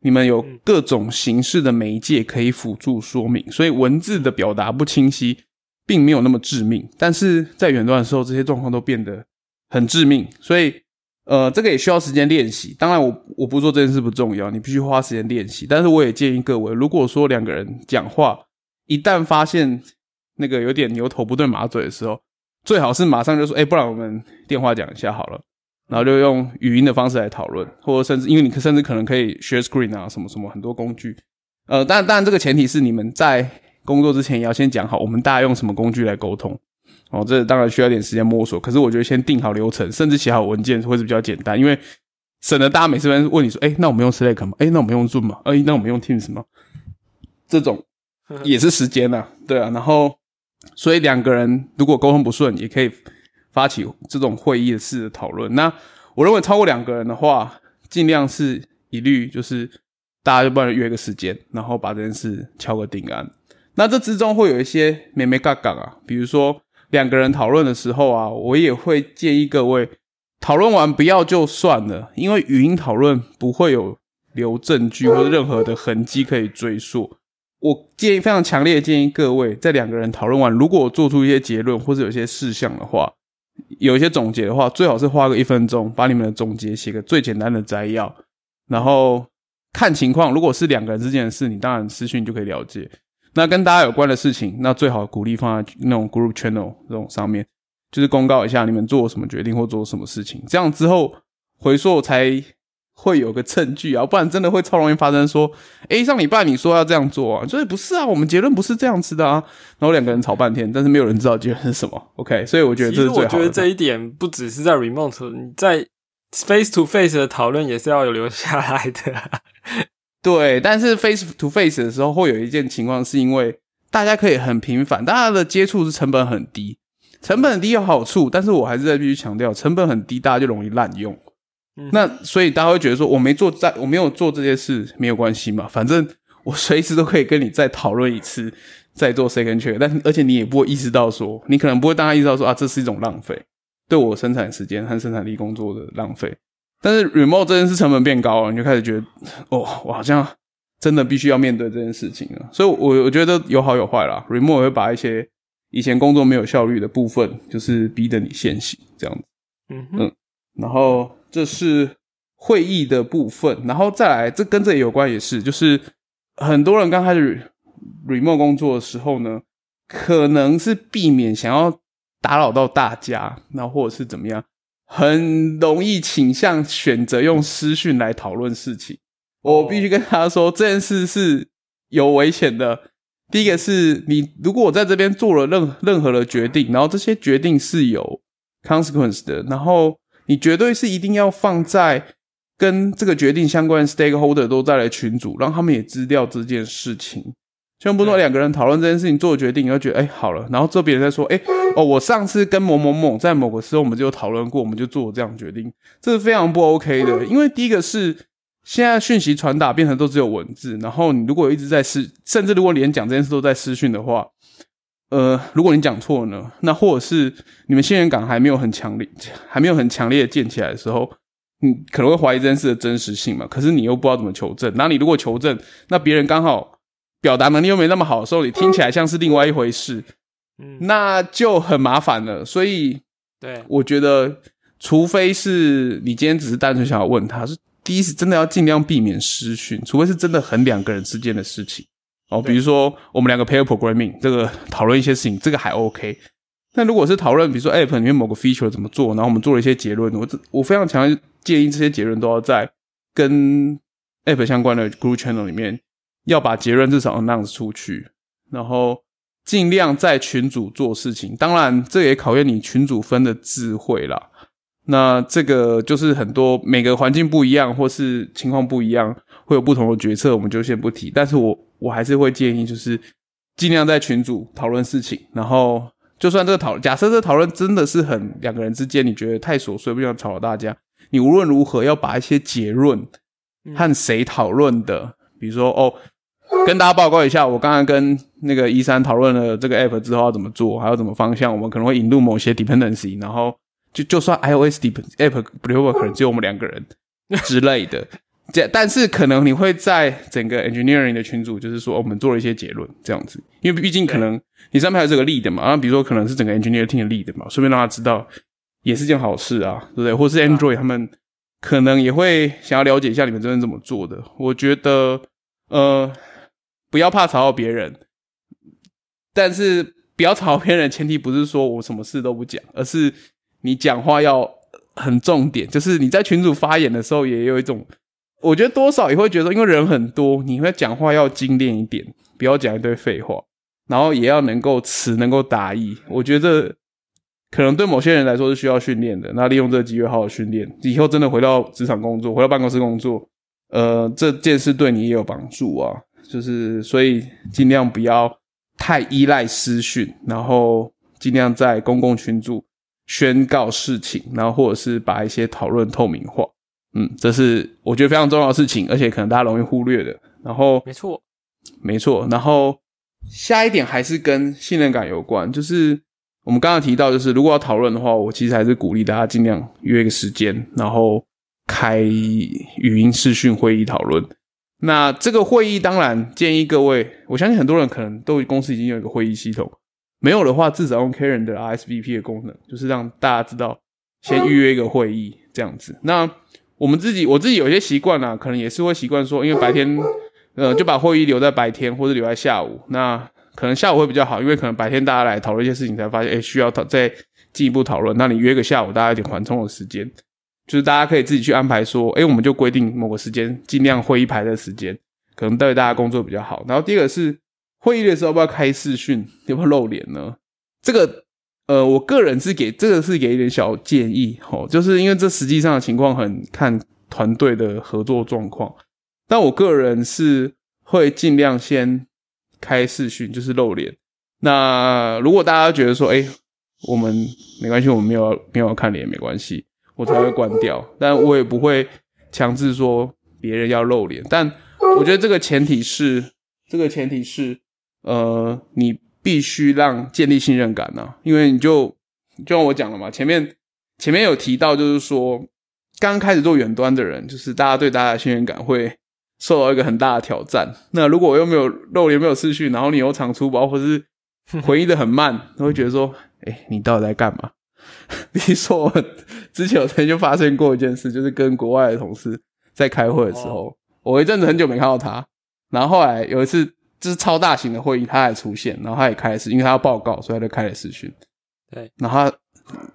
Speaker 2: 你们有各种形式的媒介可以辅助说明，所以文字的表达不清晰，并没有那么致命。但是在远端的时候，这些状况都变得很致命。所以，呃，这个也需要时间练习。当然，我我不做这件事不重要，你必须花时间练习。但是，我也建议各位，如果说两个人讲话，一旦发现那个有点牛头不对马嘴的时候，最好是马上就说：“哎，不然我们电话讲一下好了。”然后就用语音的方式来讨论，或者甚至因为你甚至可能可以 share screen 啊，什么什么很多工具。呃，但当然这个前提是你们在工作之前也要先讲好，我们大家用什么工具来沟通。哦，这当然需要点时间摸索。可是我觉得先定好流程，甚至写好文件会是比较简单，因为省得大家每次问你说，哎，那我们用 Slack 吗？哎，那我们用 Zoom 吗？哎，那我们用 Teams 吗？这种 也是时间呐，对啊。然后，所以两个人如果沟通不顺，也可以。发起这种会议式的讨论，那我认为超过两个人的话，尽量是一律就是大家就帮人约个时间，然后把这件事敲个定案。那这之中会有一些咩咩嘎嘎啊，比如说两个人讨论的时候啊，我也会建议各位讨论完不要就算了，因为语音讨论不会有留证据或者任何的痕迹可以追溯。我建议非常强烈建议各位在两个人讨论完，如果做出一些结论或者有些事项的话。有一些总结的话，最好是花个一分钟，把你们的总结写个最简单的摘要，然后看情况。如果是两个人之间的事，你当然私讯就可以了解。那跟大家有关的事情，那最好鼓励放在那种 group channel 这种上面，就是公告一下你们做什么决定或做什么事情。这样之后回溯才。会有个证据啊，不然真的会超容易发生。说，哎，上礼拜你说要这样做啊，所以不是啊，我们结论不是这样子的啊。然后两个人吵半天，但是没有人知道结论是什么。OK，所以我觉得这是最好的。
Speaker 1: 我觉得这一点不只是在 remote，你在 face to face 的讨论也是要有留下来的。
Speaker 2: 对，但是 face to face 的时候会有一件情况，是因为大家可以很频繁，大家的接触是成本很低，成本很低有好处，但是我还是在必须强调，成本很低，大家就容易滥用。那所以大家会觉得说，我没做，在我没有做这件事没有关系嘛，反正我随时都可以跟你再讨论一次，再做 second check，但而且你也不会意识到说，你可能不会大家意识到说啊，这是一种浪费，对我生产时间和生产力工作的浪费。但是 remote 这件事成本变高了，你就开始觉得，哦，我好像真的必须要面对这件事情了。所以，我我觉得有好有坏啦。remote 会把一些以前工作没有效率的部分，就是逼得你现行这样子。
Speaker 1: 嗯
Speaker 2: 嗯，然后这是会议的部分，然后再来，这跟这有关，也是就是很多人刚开始 remote 工作的时候呢，可能是避免想要打扰到大家，那或者是怎么样，很容易倾向选择用私讯来讨论事情。我必须跟他说，这件事是有危险的。第一个是你，如果我在这边做了任任何的决定，然后这些决定是有 consequence 的，然后你绝对是一定要放在跟这个决定相关的 stakeholder 都在的群组，让他们也知道这件事情。千万不说两个人讨论这件事情做决定，你会觉得哎好了，然后这别人在说哎哦，我上次跟某某某在某个时候我们就讨论过，我们就做这样决定，这是非常不 OK 的。因为第一个是现在讯息传达变成都只有文字，然后你如果一直在私，甚至如果连讲这件事都在私讯的话，呃，如果你讲错呢，那或者是你们信任感还没有很强烈，还没有很强烈的建起来的时候，你可能会怀疑这件事的真实性嘛。可是你又不知道怎么求证，那你如果求证，那别人刚好。表达能力又没那么好的时候，你听起来像是另外一回事，
Speaker 1: 嗯，
Speaker 2: 那就很麻烦了。所以，
Speaker 1: 对，
Speaker 2: 我觉得，除非是你今天只是单纯想要问他，是第一次真的要尽量避免失讯，除非是真的很两个人之间的事情哦，比如说我们两个 pair programming 这个讨论一些事情，这个还 OK。但如果是讨论，比如说 app 里面某个 feature 怎么做，然后我们做了一些结论，我我非常强烈建议这些结论都要在跟 app 相关的 group channel 里面。要把结论至少 announce 出去，然后尽量在群组做事情。当然，这也考验你群组分的智慧啦。那这个就是很多每个环境不一样，或是情况不一样，会有不同的决策，我们就先不提。但是我我还是会建议，就是尽量在群组讨论事情。然后，就算这个讨假设这讨论真的是很两个人之间，你觉得太琐碎，不想吵到大家，你无论如何要把一些结论和谁讨论的，比如说哦。跟大家报告一下，我刚刚跟那个一三讨论了这个 app 之后要怎么做，还有怎么方向，我们可能会引入某些 dependency，然后就就算 iOS dep app developer 可能只有我们两个人之类的，这但是可能你会在整个 engineering 的群组，就是说我们做了一些结论这样子，因为毕竟可能你上面还有这个 lead 嘛，然后比如说可能是整个 engineering team 的 lead 嘛，顺便让他知道也是件好事啊，对不对？或是 Android 他们可能也会想要了解一下你们这边怎么做的，我觉得呃。不要怕吵到别人，但是不要吵到别人。前提不是说我什么事都不讲，而是你讲话要很重点。就是你在群主发言的时候，也有一种，我觉得多少也会觉得，因为人很多，你会讲话要精炼一点，不要讲一堆废话，然后也要能够词能够达意。我觉得可能对某些人来说是需要训练的。那利用这个机会好好训练，以后真的回到职场工作，回到办公室工作，呃，这件事对你也有帮助啊。就是，所以尽量不要太依赖私讯，然后尽量在公共群组宣告事情，然后或者是把一些讨论透明化。嗯，这是我觉得非常重要的事情，而且可能大家容易忽略的。然后，
Speaker 1: 没错，
Speaker 2: 没错。然后下一点还是跟信任感有关，就是我们刚刚提到，就是如果要讨论的话，我其实还是鼓励大家尽量约一个时间，然后开语音视讯会议讨论。那这个会议当然建议各位，我相信很多人可能都公司已经有一个会议系统，没有的话至少用 Karen 的 RSVP 的功能，就是让大家知道先预约一个会议这样子。那我们自己我自己有些习惯啊，可能也是会习惯说，因为白天呃就把会议留在白天或者留在下午，那可能下午会比较好，因为可能白天大家来讨论一些事情，才发现哎需要讨再进一步讨论，那你约个下午，大家有点缓冲的时间。就是大家可以自己去安排，说，哎，我们就规定某个时间，尽量会议排的时间，可能对大家工作比较好。然后第二个是会议的时候要不要开视讯，要不要露脸呢？这个，呃，我个人是给这个是给一点小建议，吼，就是因为这实际上的情况很看团队的合作状况，但我个人是会尽量先开视讯，就是露脸。那如果大家觉得说，哎，我们没关系，我们没有没有看脸，没关系。我才会关掉，但我也不会强制说别人要露脸。但我觉得这个前提是，这个前提是，呃，你必须让建立信任感呢、因为你就就像我讲了嘛，前面前面有提到，就是说刚开始做远端的人，就是大家对大家的信任感会受到一个很大的挑战。那如果我又没有肉眼没有视讯，然后你又常出包，或是 回应的很慢，都会觉得说，哎、你到底在干嘛？你说，我之前有曾经就发生过一件事，就是跟国外的同事在开会的时候，我一阵子很久没看到他，然后后来有一次就是超大型的会议，他还出现，然后他也开始，因为他要报告，所以他就开了视讯。
Speaker 1: 对，
Speaker 2: 然后他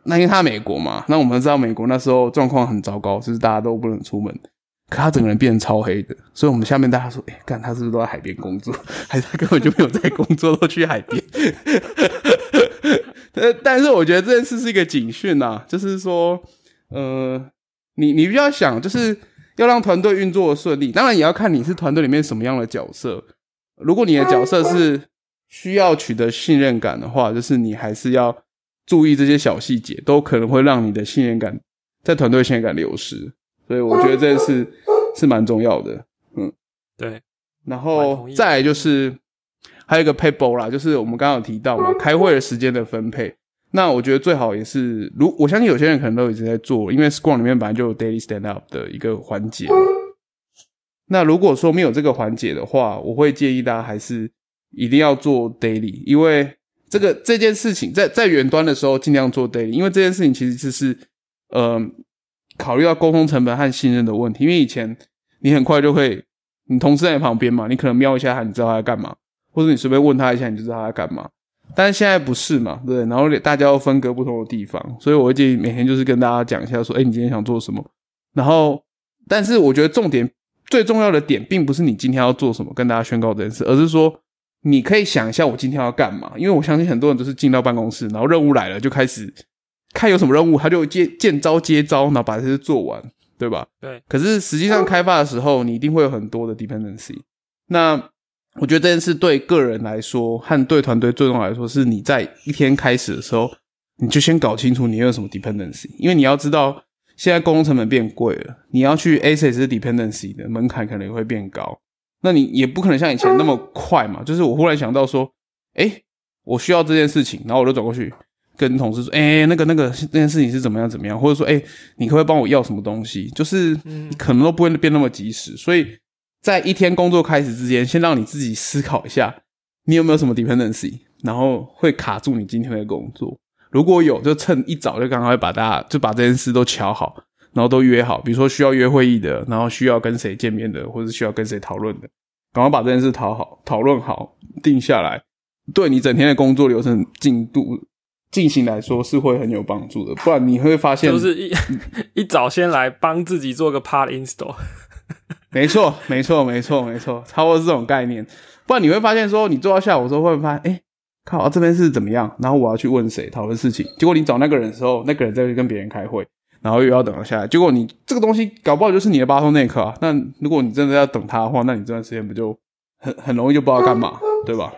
Speaker 2: 那因为他美国嘛，那我们知道美国那时候状况很糟糕，就是大家都不能出门，可他整个人变成超黑的，所以我们下面大家说，哎、干他是不是都在海边工作，还是他根本就没有在工作，都去海边？呃，但是我觉得这件事是一个警讯呐，就是说，呃，你你必须要想，就是要让团队运作顺利，当然也要看你是团队里面什么样的角色。如果你的角色是需要取得信任感的话，就是你还是要注意这些小细节，都可能会让你的信任感在团队信任感流失。所以我觉得这件事是蛮重要的。
Speaker 1: 嗯对，
Speaker 2: 然后再来就是还有一个 paper 啦，就是我们刚刚有提到嘛，开会的时间的分配。那我觉得最好也是，如我相信有些人可能都一直在做，因为 Scrum 里面本来就有 daily stand up 的一个环节。那如果说没有这个环节的话，我会建议大家还是一定要做 daily，因为这个这件事情在在远端的时候尽量做 daily，因为这件事情其实就是呃考虑到沟通成本和信任的问题，因为以前你很快就会，你同事在你旁边嘛，你可能瞄一下他，你知道他在干嘛，或者你随便问他一下，你就知道他在干嘛。但是现在不是嘛，对不对？然后大家要分隔不同的地方，所以我会建议每天就是跟大家讲一下，说，哎，你今天想做什么？然后，但是我觉得重点最重要的点，并不是你今天要做什么，跟大家宣告这件事，而是说你可以想一下我今天要干嘛。因为我相信很多人都是进到办公室，然后任务来了就开始看有什么任务，他就接见招接招，然后把这些做完，对吧？
Speaker 1: 对。
Speaker 2: 可是实际上开发的时候，你一定会有很多的 dependency。那我觉得这件事对个人来说和对团队最重要来说，是你在一天开始的时候，你就先搞清楚你有什么 dependency，因为你要知道现在沟通成本变贵了，你要去 access 这 dependency 的门槛可能也会变高。那你也不可能像以前那么快嘛。就是我忽然想到说，诶，我需要这件事情，然后我就转过去跟同事说，诶，那个那个那件事情是怎么样怎么样，或者说，诶，你可不可以帮我要什么东西？就是你可能都不会变那么及时，所以。在一天工作开始之前，先让你自己思考一下，你有没有什么 dependency，然后会卡住你今天的工作。如果有，就趁一早就赶快把大家就把这件事都瞧好，然后都约好。比如说需要约会议的，然后需要跟谁见面的，或者需要跟谁讨论的，赶快把这件事讨好、讨论好、定下来，对你整天的工作流程进度进行来说是会很有帮助的。不然你会发现，
Speaker 1: 就是一 一早先来帮自己做个 part install。
Speaker 2: 没错，没错，没错，没错，差不多是这种概念。不然你会发现说，你做到下午的时候会发现，哎、靠，这边是怎么样？然后我要去问谁讨论事情。结果你找那个人的时候，那个人在跟别人开会，然后又要等他下来。结果你这个东西搞不好就是你的巴托内克啊。那如果你真的要等他的话，那你这段时间不就很很容易就不知道干嘛，对吧？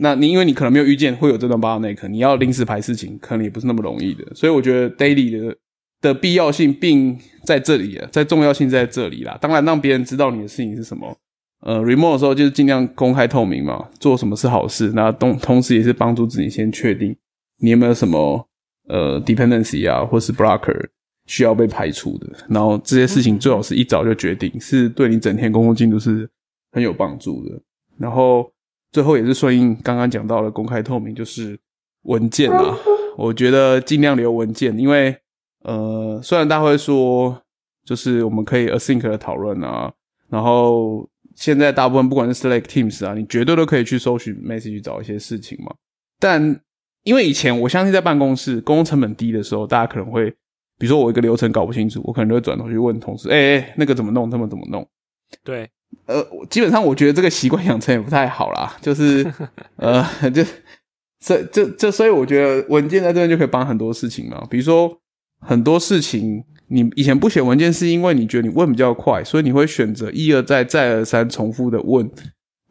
Speaker 2: 那你因为你可能没有预见会有这段巴托内克，你要临时排事情，可能也不是那么容易的。所以我觉得 daily 的。的必要性并在这里，在重要性在这里啦。当然，让别人知道你的事情是什么。呃，remote 的时候就是尽量公开透明嘛，做什么是好事。那同同时也是帮助自己先确定你有没有什么呃 dependency 啊，或是 blocker 需要被排除的。然后这些事情最好是一早就决定，是对你整天工作进度是很有帮助的。然后最后也是顺应刚刚讲到的公开透明，就是文件啊，我觉得尽量留文件，因为。呃，虽然大家会说，就是我们可以 async 的讨论啊，然后现在大部分不管是 Slack Teams 啊，你绝对都可以去搜寻 message 找一些事情嘛。但因为以前我相信在办公室沟通成本低的时候，大家可能会，比如说我一个流程搞不清楚，我可能就会转头去问同事，哎、欸、哎、欸，那个怎么弄，他们怎么弄？
Speaker 1: 对，
Speaker 2: 呃，基本上我觉得这个习惯养成也不太好啦，就是 呃，就这这这，所以我觉得文件在这边就可以帮很多事情嘛，比如说。很多事情，你以前不写文件，是因为你觉得你问比较快，所以你会选择一而再、再而三重复的问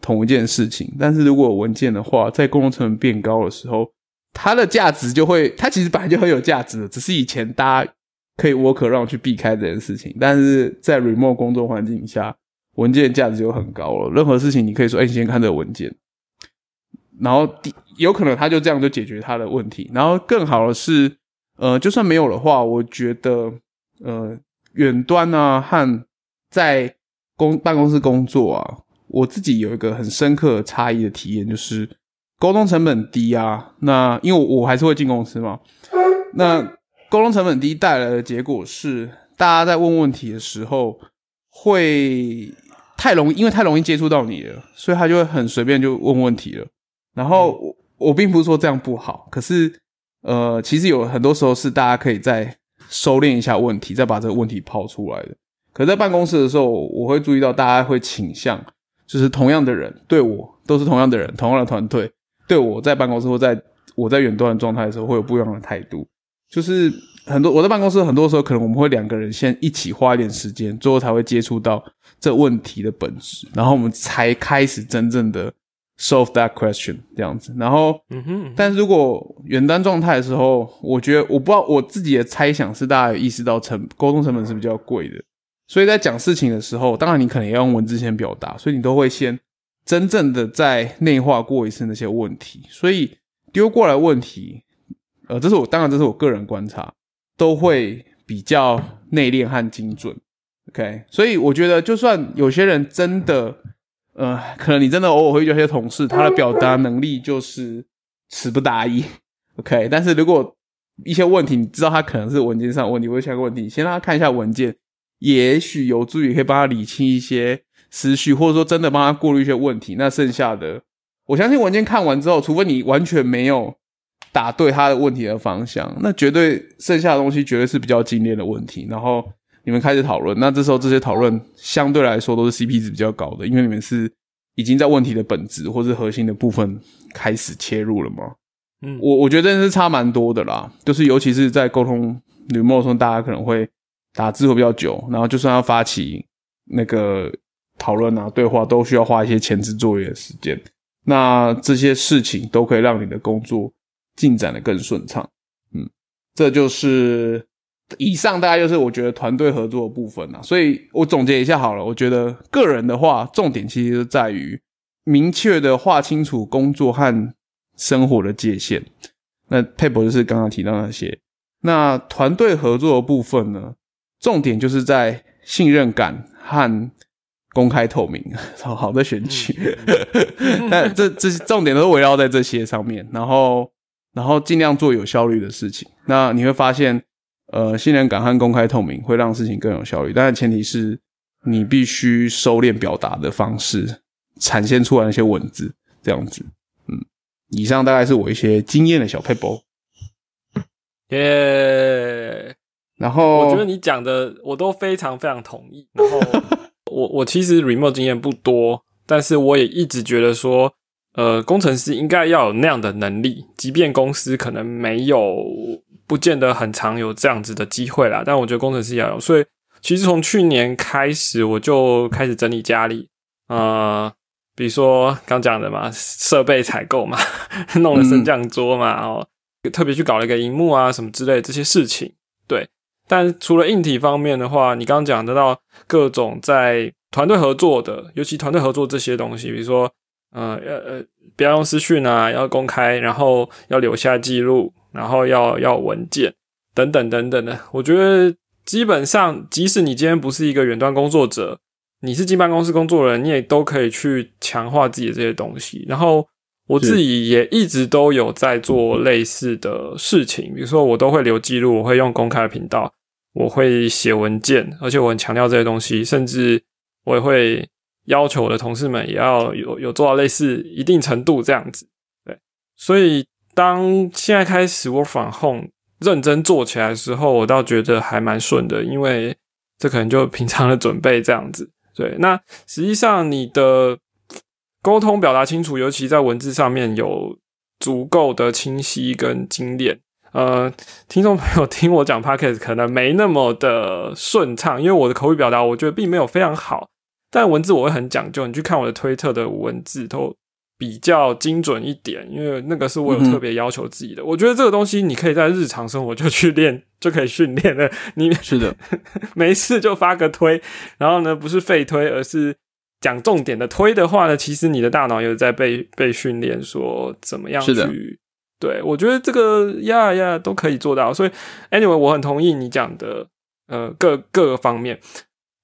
Speaker 2: 同一件事情。但是如果有文件的话，在工作成本变高的时候，它的价值就会，它其实本来就很有价值的，只是以前大家可以 work 让去避开这件事情，但是在 remote 工作环境下，文件价值就很高了。任何事情你可以说，哎、你先看这个文件。然后第有可能他就这样就解决他的问题。然后更好的是，呃，就算没有的话，我觉得呃，远端啊和在公办公室工作啊，我自己有一个很深刻差异的体验，就是沟通成本低啊。那因为我还是会进公司嘛，那沟通成本低带来的结果是，大家在问问题的时候会太容易，因为太容易接触到你了，所以他就会很随便就问问题了。然后我我并不是说这样不好，可是呃，其实有很多时候是大家可以再收敛一下问题，再把这个问题抛出来的。可在办公室的时候，我会注意到大家会倾向，就是同样的人对我都是同样的人，同样的团队对我在办公室或在我在远端的状态的时候，会有不一样的态度。就是很多我在办公室很多时候，可能我们会两个人先一起花一点时间，最后才会接触到这问题的本质，然后我们才开始真正的 solve that question 这样子。然后，
Speaker 1: 嗯哼，
Speaker 2: 但是如果原单状态的时候，我觉得我不知道我自己的猜想是，大家有意识到成沟通成本是比较贵的。所以在讲事情的时候，当然你可能也要用文字先表达，所以你都会先真正的再内化过一次那些问题。所以丢过来问题，呃，这是我当然这是我个人观察，都会比较内敛和精准。OK，所以我觉得就算有些人真的，呃，可能你真的偶尔会遇到一些同事，他的表达能力就是词不达意。OK，但是如果一些问题你知道他可能是文件上问题或者下个问题，先让他看一下文件。也许有助于可以帮他理清一些思绪，或者说真的帮他过滤一些问题。那剩下的，我相信文件看完之后，除非你完全没有打对他的问题的方向，那绝对剩下的东西绝对是比较精炼的问题。然后你们开始讨论，那这时候这些讨论相对来说都是 CP 值比较高的，因为你们是已经在问题的本质或是核心的部分开始切入了嘛。
Speaker 1: 嗯，
Speaker 2: 我我觉得是差蛮多的啦，就是尤其是在沟通女模中，大家可能会。打字会比较久，然后就算要发起那个讨论啊、对话，都需要花一些前置作业的时间。那这些事情都可以让你的工作进展的更顺畅。嗯，这就是以上大概就是我觉得团队合作的部分啊。所以我总结一下好了，我觉得个人的话，重点其实在于明确的划清楚工作和生活的界限。那 paper 就是刚刚提到那些。那团队合作的部分呢？重点就是在信任感和公开透明，好的选取。但这这些重点都围绕在这些上面，然后然后尽量做有效率的事情。那你会发现，呃，信任感和公开透明会让事情更有效率，但是前提是你必须收敛表达的方式，产现出来那些文字，这样子。嗯，以上大概是我一些经验的小 paper。
Speaker 1: 耶。
Speaker 2: 然后
Speaker 1: 我觉得你讲的我都非常非常同意。然后 我我其实 remote 经验不多，但是我也一直觉得说，呃，工程师应该要有那样的能力，即便公司可能没有，不见得很常有这样子的机会啦。但我觉得工程师要有。所以其实从去年开始，我就开始整理家里，呃，比如说刚讲的嘛，设备采购嘛，弄了升降桌嘛，然后特别去搞了一个荧幕啊什么之类这些事情，对。但除了硬体方面的话，你刚刚讲得到各种在团队合作的，尤其团队合作这些东西，比如说，呃呃呃，不要用私讯啊，要公开，然后要留下记录，然后要要文件等等等等的。我觉得基本上，即使你今天不是一个远端工作者，你是进办公室工作的人，你也都可以去强化自己的这些东西。然后我自己也一直都有在做类似的事情，比如说我都会留记录，我会用公开的频道。我会写文件，而且我很强调这些东西，甚至我也会要求我的同事们也要有有做到类似一定程度这样子。对，所以当现在开始 work from home 认真做起来的时候，我倒觉得还蛮顺的，因为这可能就平常的准备这样子。对，那实际上你的沟通表达清楚，尤其在文字上面有足够的清晰跟精炼。呃，听众朋友听我讲 podcast 可能没那么的顺畅，因为我的口语表达我觉得并没有非常好，但文字我会很讲究。你去看我的推特的文字都比较精准一点，因为那个是我有特别要求自己的。我觉得这个东西你可以在日常生活就去练，就可以训练了。你
Speaker 2: 是的，
Speaker 1: 没事就发个推，然后呢不是废推，而是讲重点的推的话呢，其实你的大脑有在被被训练，说怎么样去。对，我觉得这个呀呀都可以做到。所以，anyway，我很同意你讲的，呃，各各个方面。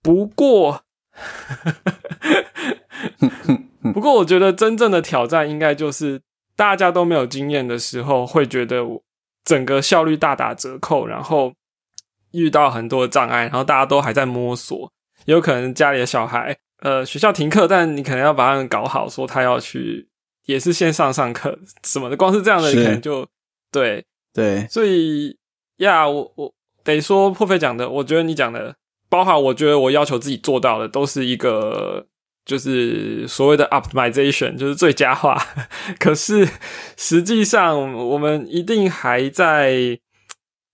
Speaker 1: 不过，不过，我觉得真正的挑战应该就是大家都没有经验的时候，会觉得整个效率大打折扣，然后遇到很多障碍，然后大家都还在摸索。有可能家里的小孩，呃，学校停课，但你可能要把他们搞好，说他要去，也是线上上课什么的。光是这样的，可能就对
Speaker 2: 对。
Speaker 1: 所以呀，我我得说破费讲的，我觉得你讲的。包含我觉得我要求自己做到的，都是一个就是所谓的 optimization，就是最佳化。可是实际上，我们一定还在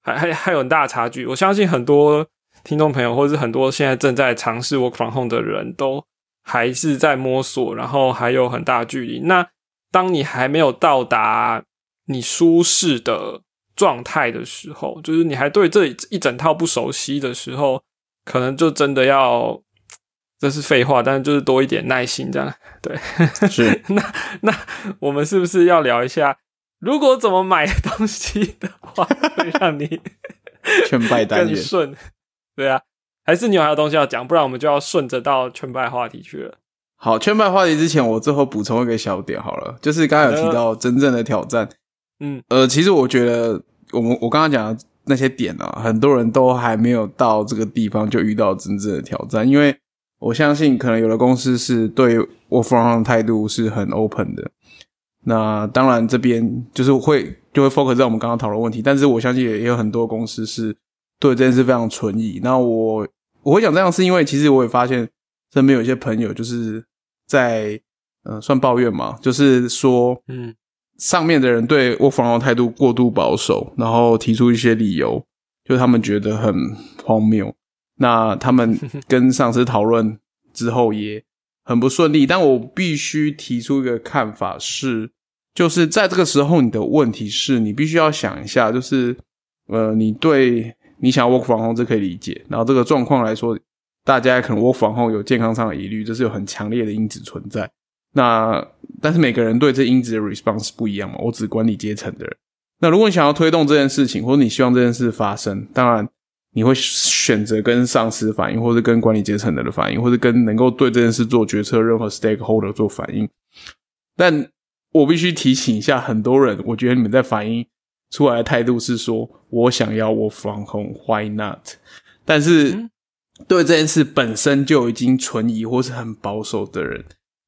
Speaker 1: 还还还有很大差距。我相信很多听众朋友，或者是很多现在正在尝试 work from home 的人都还是在摸索，然后还有很大距离。那当你还没有到达你舒适的状态的时候，就是你还对这一整套不熟悉的时候。可能就真的要，这是废话，但是就是多一点耐心，这样对。
Speaker 2: 是
Speaker 1: 那那我们是不是要聊一下，如果怎么买东西的话，会让你
Speaker 2: 劝败单
Speaker 1: 更顺？对啊，还是你有还有东西要讲？不然我们就要顺着到劝败话题去了。
Speaker 2: 好，劝败话题之前，我最后补充一个小点好了，就是刚刚有提到真正的挑战。
Speaker 1: 嗯，
Speaker 2: 呃，其实我觉得我们我刚刚讲的。那些点啊，很多人都还没有到这个地方就遇到真正的挑战，因为我相信可能有的公司是对我 from 态度是很 open 的。那当然这边就是会就会 focus 在我们刚刚讨论问题，但是我相信也也有很多公司是对这件事非常存疑。那我我会讲这样是因为其实我也发现身边有一些朋友就是在嗯算抱怨嘛，就是说
Speaker 1: 嗯。
Speaker 2: 上面的人对我防 m 态度过度保守，然后提出一些理由，就他们觉得很荒谬。那他们跟上司讨论之后也很不顺利。但我必须提出一个看法是，就是在这个时候，你的问题是你必须要想一下，就是呃，你对你想要 work from home 这可以理解。然后这个状况来说，大家可能 work from home 有健康上的疑虑，这是有很强烈的因子存在。那但是每个人对这因子的 response 不一样嘛？我只管理阶层的人。那如果你想要推动这件事情，或者你希望这件事发生，当然你会选择跟上司反映，或者跟管理阶层的人反映，或者跟能够对这件事做决策任何 stakeholder 做反应。但我必须提醒一下很多人，我觉得你们在反映出来的态度是说我想要我 from home，why not？但是对这件事本身就已经存疑或是很保守的人。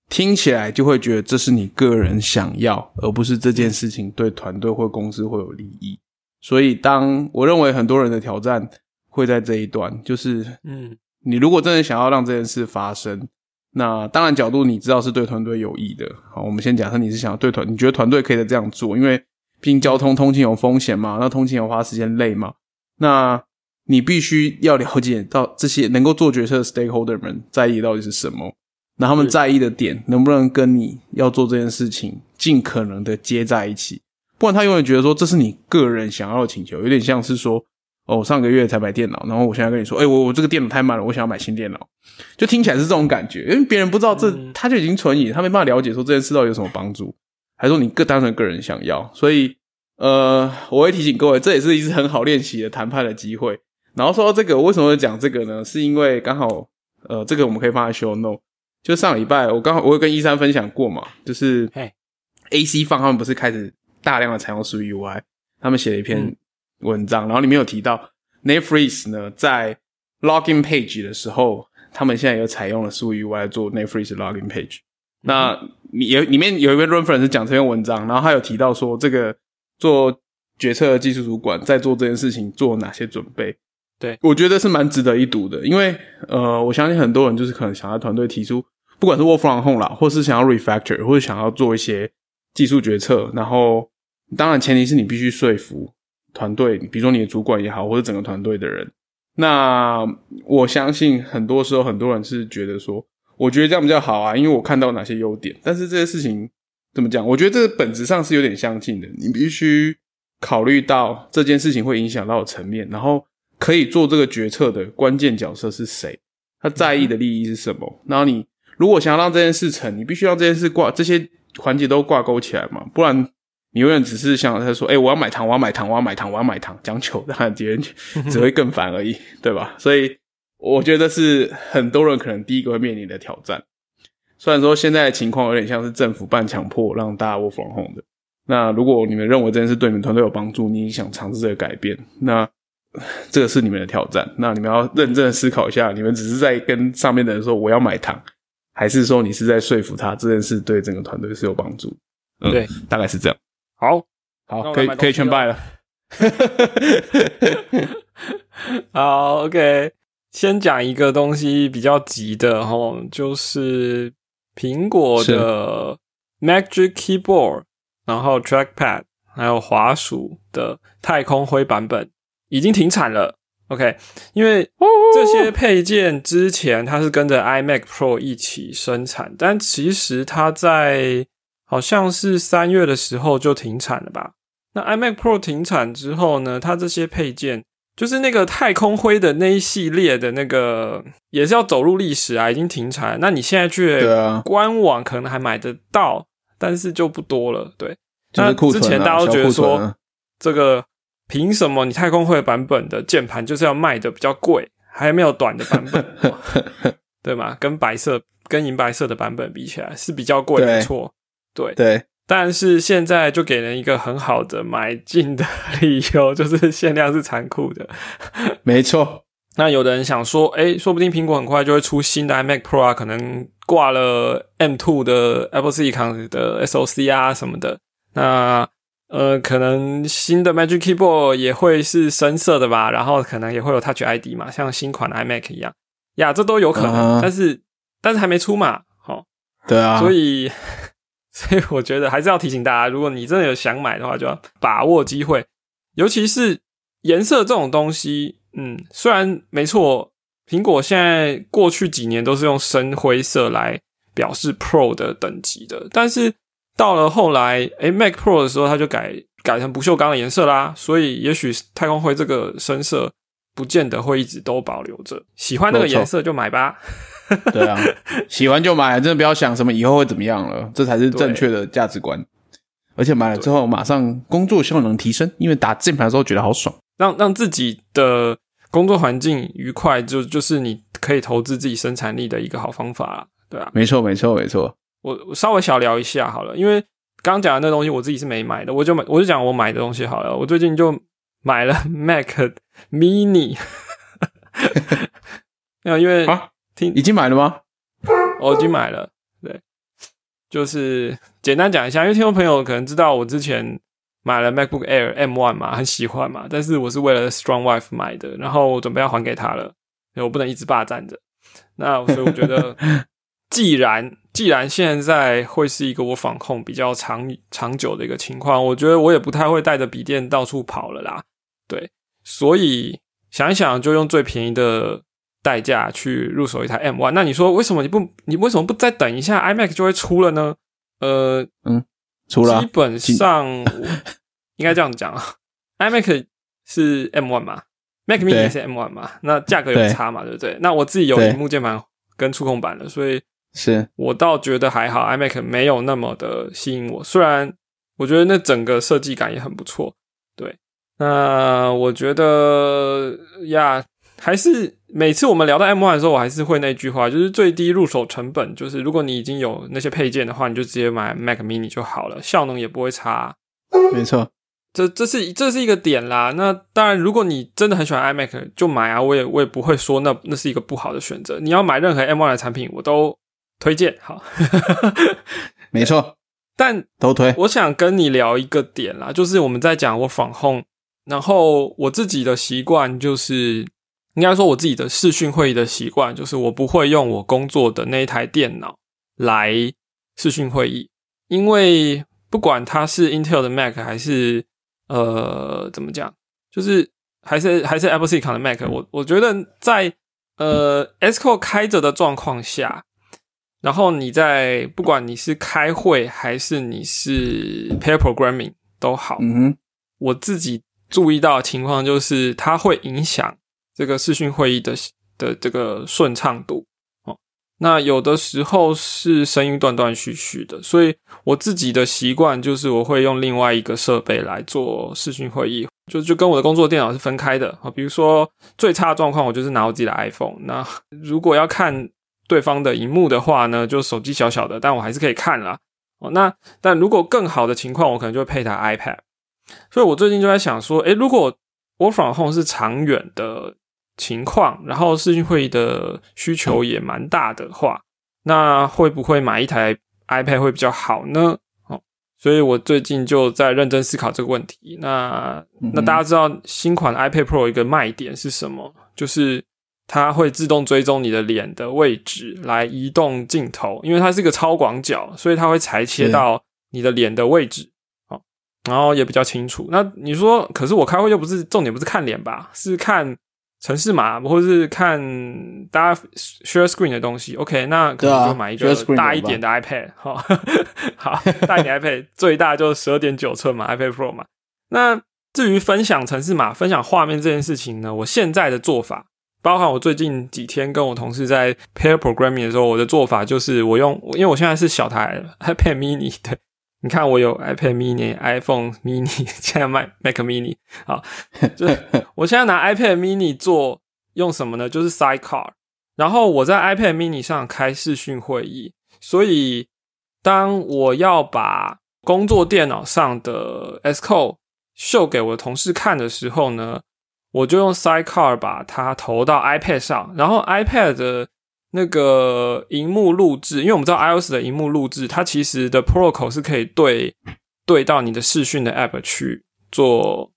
Speaker 2: 听起来就会觉得这是你个人想要，而不是这件事情对团队或公司会有利益。所以，当我认为很多人的挑战会在这一段，就是
Speaker 1: 嗯，
Speaker 2: 你如果真的想要让这件事发生，那当然角度你知道是对团队有益的。好，我们先假设你是想要对团，你觉得团队可以这样做，因为毕竟交通通勤有风险嘛，那通勤有花时间累嘛，那你必须要了解到这些能够做决策的 stakeholder 们在意到底是什么。那他们在意的点能不能跟你要做这件事情尽可能的接在一起？不然他永远觉得说这是你个人想要的请求，有点像是说哦，我上个月才买电脑，然后我现在跟你说，哎，我我这个电脑太慢了，我想要买新电脑，就听起来是这种感觉，因为别人不知道这他就已经存疑，他没办法了解说这件事到底有什么帮助，还说你个单纯个人想要，所以呃，我会提醒各位，这也是一次很好练习的谈判的机会。然后说到这个，我为什么会讲这个呢？是因为刚好呃，这个我们可以放在 show note。就上礼拜，我刚好我有跟一三分享过嘛，就是 A C 方他们不是开始大量的采用 s U I，他们写了一篇文章，然后里面有提到 Netflix 呢在 Login Page 的时候，他们现在有采用了 s U I 做 Netflix Login Page。那有里面有一位 reference 讲这篇文章，然后他有提到说，这个做决策的技术主管在做这件事情做哪些准备？
Speaker 1: 对
Speaker 2: 我觉得是蛮值得一读的，因为呃，我相信很多人就是可能想要团队提出。不管是 work from home 啦，或是想要 refactor，或者想要做一些技术决策，然后当然前提是你必须说服团队，比如说你的主管也好，或者整个团队的人。那我相信很多时候很多人是觉得说，我觉得这样比较好啊，因为我看到哪些优点。但是这些事情怎么讲？我觉得这个本质上是有点相近的。你必须考虑到这件事情会影响到层面，然后可以做这个决策的关键角色是谁，他在意的利益是什么，然后你。如果想要让这件事成，你必须让这件事挂这些环节都挂钩起来嘛，不然你永远只是想他说，哎、我要买糖，我要买糖，我要买糖，我要买糖，讲求的别人只会更烦而已，对吧？所以我觉得是很多人可能第一个会面临的挑战。虽然说现在的情况有点像是政府半强迫让大家 work from home 的，那如果你们认为这件事对你们团队有帮助，你想尝试这个改变，那这个是你们的挑战。那你们要认真的思考一下，你们只是在跟上面的人说我要买糖，还是说你是在说服他这件事对整个团队是有帮助？嗯
Speaker 1: 对，
Speaker 2: 大概是这样。
Speaker 1: 好，
Speaker 2: 好，可以可以全败了。
Speaker 1: 好，OK，先讲一个东西比较急的哈，就是苹果的 Magic Keyboard，然后 Trackpad，还有滑鼠的太空灰版本已经停产了。OK，因为这些配件之前它是跟着 iMac Pro 一起生产，但其实它在好像是三月的时候就停产了吧？那 iMac Pro 停产之后呢，它这些配件就是那个太空灰的那一系列的那个，也是要走入历史啊，已经停产了。那你现在去官网可能还买得到，但是就不多了。对，
Speaker 2: 就是库存啊
Speaker 1: 那之前大家都觉得说这个凭什么你太空灰版本的键盘就是要卖的比较贵，还没有短的版本，对吗？跟白色跟银白色的版本比起来是比较贵，
Speaker 2: 对
Speaker 1: 没错。对，
Speaker 2: 对，
Speaker 1: 但是现在就给人一个很好的买进的理由，就是限量是残酷的。
Speaker 2: 没错，
Speaker 1: 那有的人想说，诶，说不定苹果很快就会出新的 iMac Pro 啊，可能挂了 M2 的 Apple Silicon 的 SoC 啊什么的。那呃，可能新的 Magic Keyboard 也会是深色的吧，然后可能也会有 Touch ID 嘛，像新款的 iMac 一样。呀，这都有可能，但是但是还没出嘛，好、
Speaker 2: 对啊，
Speaker 1: 所以，所以我觉得还是要提醒大家，如果你真的有想买的话，就要把握机会，尤其是颜色这种东西。嗯，虽然没错，苹果现在过去几年都是用深灰色来表示 Pro 的等级的，但是到了后来，诶 m a c Pro 的时候，它就改改成不锈钢的颜色啦，所以也许太空灰这个深色不见得会一直都保留着。喜欢那个颜色就买吧。
Speaker 2: 对啊，喜欢就买，真的不要想什么以后会怎么样了，这才是正确的价值观。而且买了之后，马上工作效能提升，因为打键盘的时候觉得好爽。
Speaker 1: 让让自己的工作环境愉快，就就是你可以投资自己生产力的一个好方法啦，对啊。
Speaker 2: 没错，没错，没错。
Speaker 1: 我我稍微小聊一下好了，因为刚刚讲的那东西我自己是没买的，我就买我就讲我买的东西好了。我最近就买了 Mac Mini，那因为
Speaker 2: 啊
Speaker 1: 听
Speaker 2: 已经买了吗？
Speaker 1: 我已经买了，对，就是简单讲一下，因为听众朋友可能知道我之前买了 MacBook Air M1 嘛，很喜欢嘛，但是我是为了 Strong Wife 买的，然后我准备要还给他了，所以我不能一直霸占着。那所以我觉得，既然既然现在会是一个我防控比较长长久的一个情况，我觉得我也不太会带着笔电到处跑了啦。对，所以想一想，就用最便宜的代价去入手一台 M One。那你说为什么你不你为什么不再等一下 iMac 就会出了呢？呃，
Speaker 2: 嗯，出了啊
Speaker 1: 基本上应该这样讲啊，iMac 是 M One 嘛，Mac Mini 也是 M One 嘛，那价格有差嘛，对不对？那我自己有
Speaker 2: 对
Speaker 1: 荧幕键盘跟触控板了，所以
Speaker 2: 是
Speaker 1: 我倒觉得还好，iMac 没有那么的吸引我。虽然我觉得那整个设计感也很不错，对。那我觉得呀，还是每次我们聊到 M One 的时候，我还是会那句话，就是最低入手成本，就是如果你已经有那些配件的话，你就直接买 Mac Mini 就好了，效能也不会差。
Speaker 2: 没错，
Speaker 1: 这这是这是一个点啦。那当然，如果你真的很喜欢 iMac，就买啊，我也我也不会说那那是一个不好的选择。你要买任何 M One 的产品，我都推荐。好，
Speaker 2: 没错，
Speaker 1: 但
Speaker 2: 都推。
Speaker 1: 我想跟你聊一个点啦，就是我们在讲我访控，然后我自己的习惯就是，应该说我自己的视讯会议的习惯，就是我不会用我工作的那一台电脑来视讯会议，因为不管它是 Intel 的 Mac 还是呃怎么讲，就是还是还是 Apple Silicon 的 Mac，我我觉得在呃 S Code 开着的状况下，然后你在不管你是开会还是你是 pair programming 都好，
Speaker 2: 嗯哼，
Speaker 1: 我自己注意到的情况就是它会影响这个视讯会议的的这个顺畅度哦。那有的时候是声音断断续续的，所以我自己的习惯就是我会用另外一个设备来做视讯会议，就就跟我的工作电脑是分开的啊。比如说最差的状况，我就是拿我自己的 iPhone。那如果要看对方的荧幕的话呢，就手机小小的，但我还是可以看啦。哦，那但如果更好的情况，我可能就会配台 iPad。所以我最近就在想说，诶，如果 Work from home 是长远的情况，然后视讯会议的需求也蛮大的话，那会不会买一台 iPad 会比较好呢？哦，所以我最近就在认真思考这个问题。那那大家知道新款 iPad Pro 一个卖点是什么？就是它会自动追踪你的脸的位置来移动镜头，因为它是一个超广角，所以它会裁切到你的脸的位置，哦，然后也比较清楚。那你说，可是我开会又不是重点，不是看脸吧？是看城市码，或者是看大家 share screen 的东西。OK，那可能就买一个大一点的 iPad，哈，好，大一点 iPad，最大就十二点九寸嘛，iPad Pro 嘛。那至于分享城市码、分享画面这件事情呢，我现在的做法。包含我最近几天跟我同事在 pair programming 的时候，我的做法就是我用，因为我现在是小台 iPad mini 对，你看我有 iPad mini、iPhone mini，现在卖 Mac mini，啊，就是我现在拿 iPad mini 做用什么呢？就是 Sidecar，然后我在 iPad mini 上开视讯会议，所以当我要把工作电脑上的 Sco 秀给我的同事看的时候呢？我就用 Sidecar 把它投到 iPad 上，然后 iPad 的那个荧幕录制，因为我们知道 iOS 的荧幕录制，它其实的 protocol 是可以对对到你的视讯的 App 去做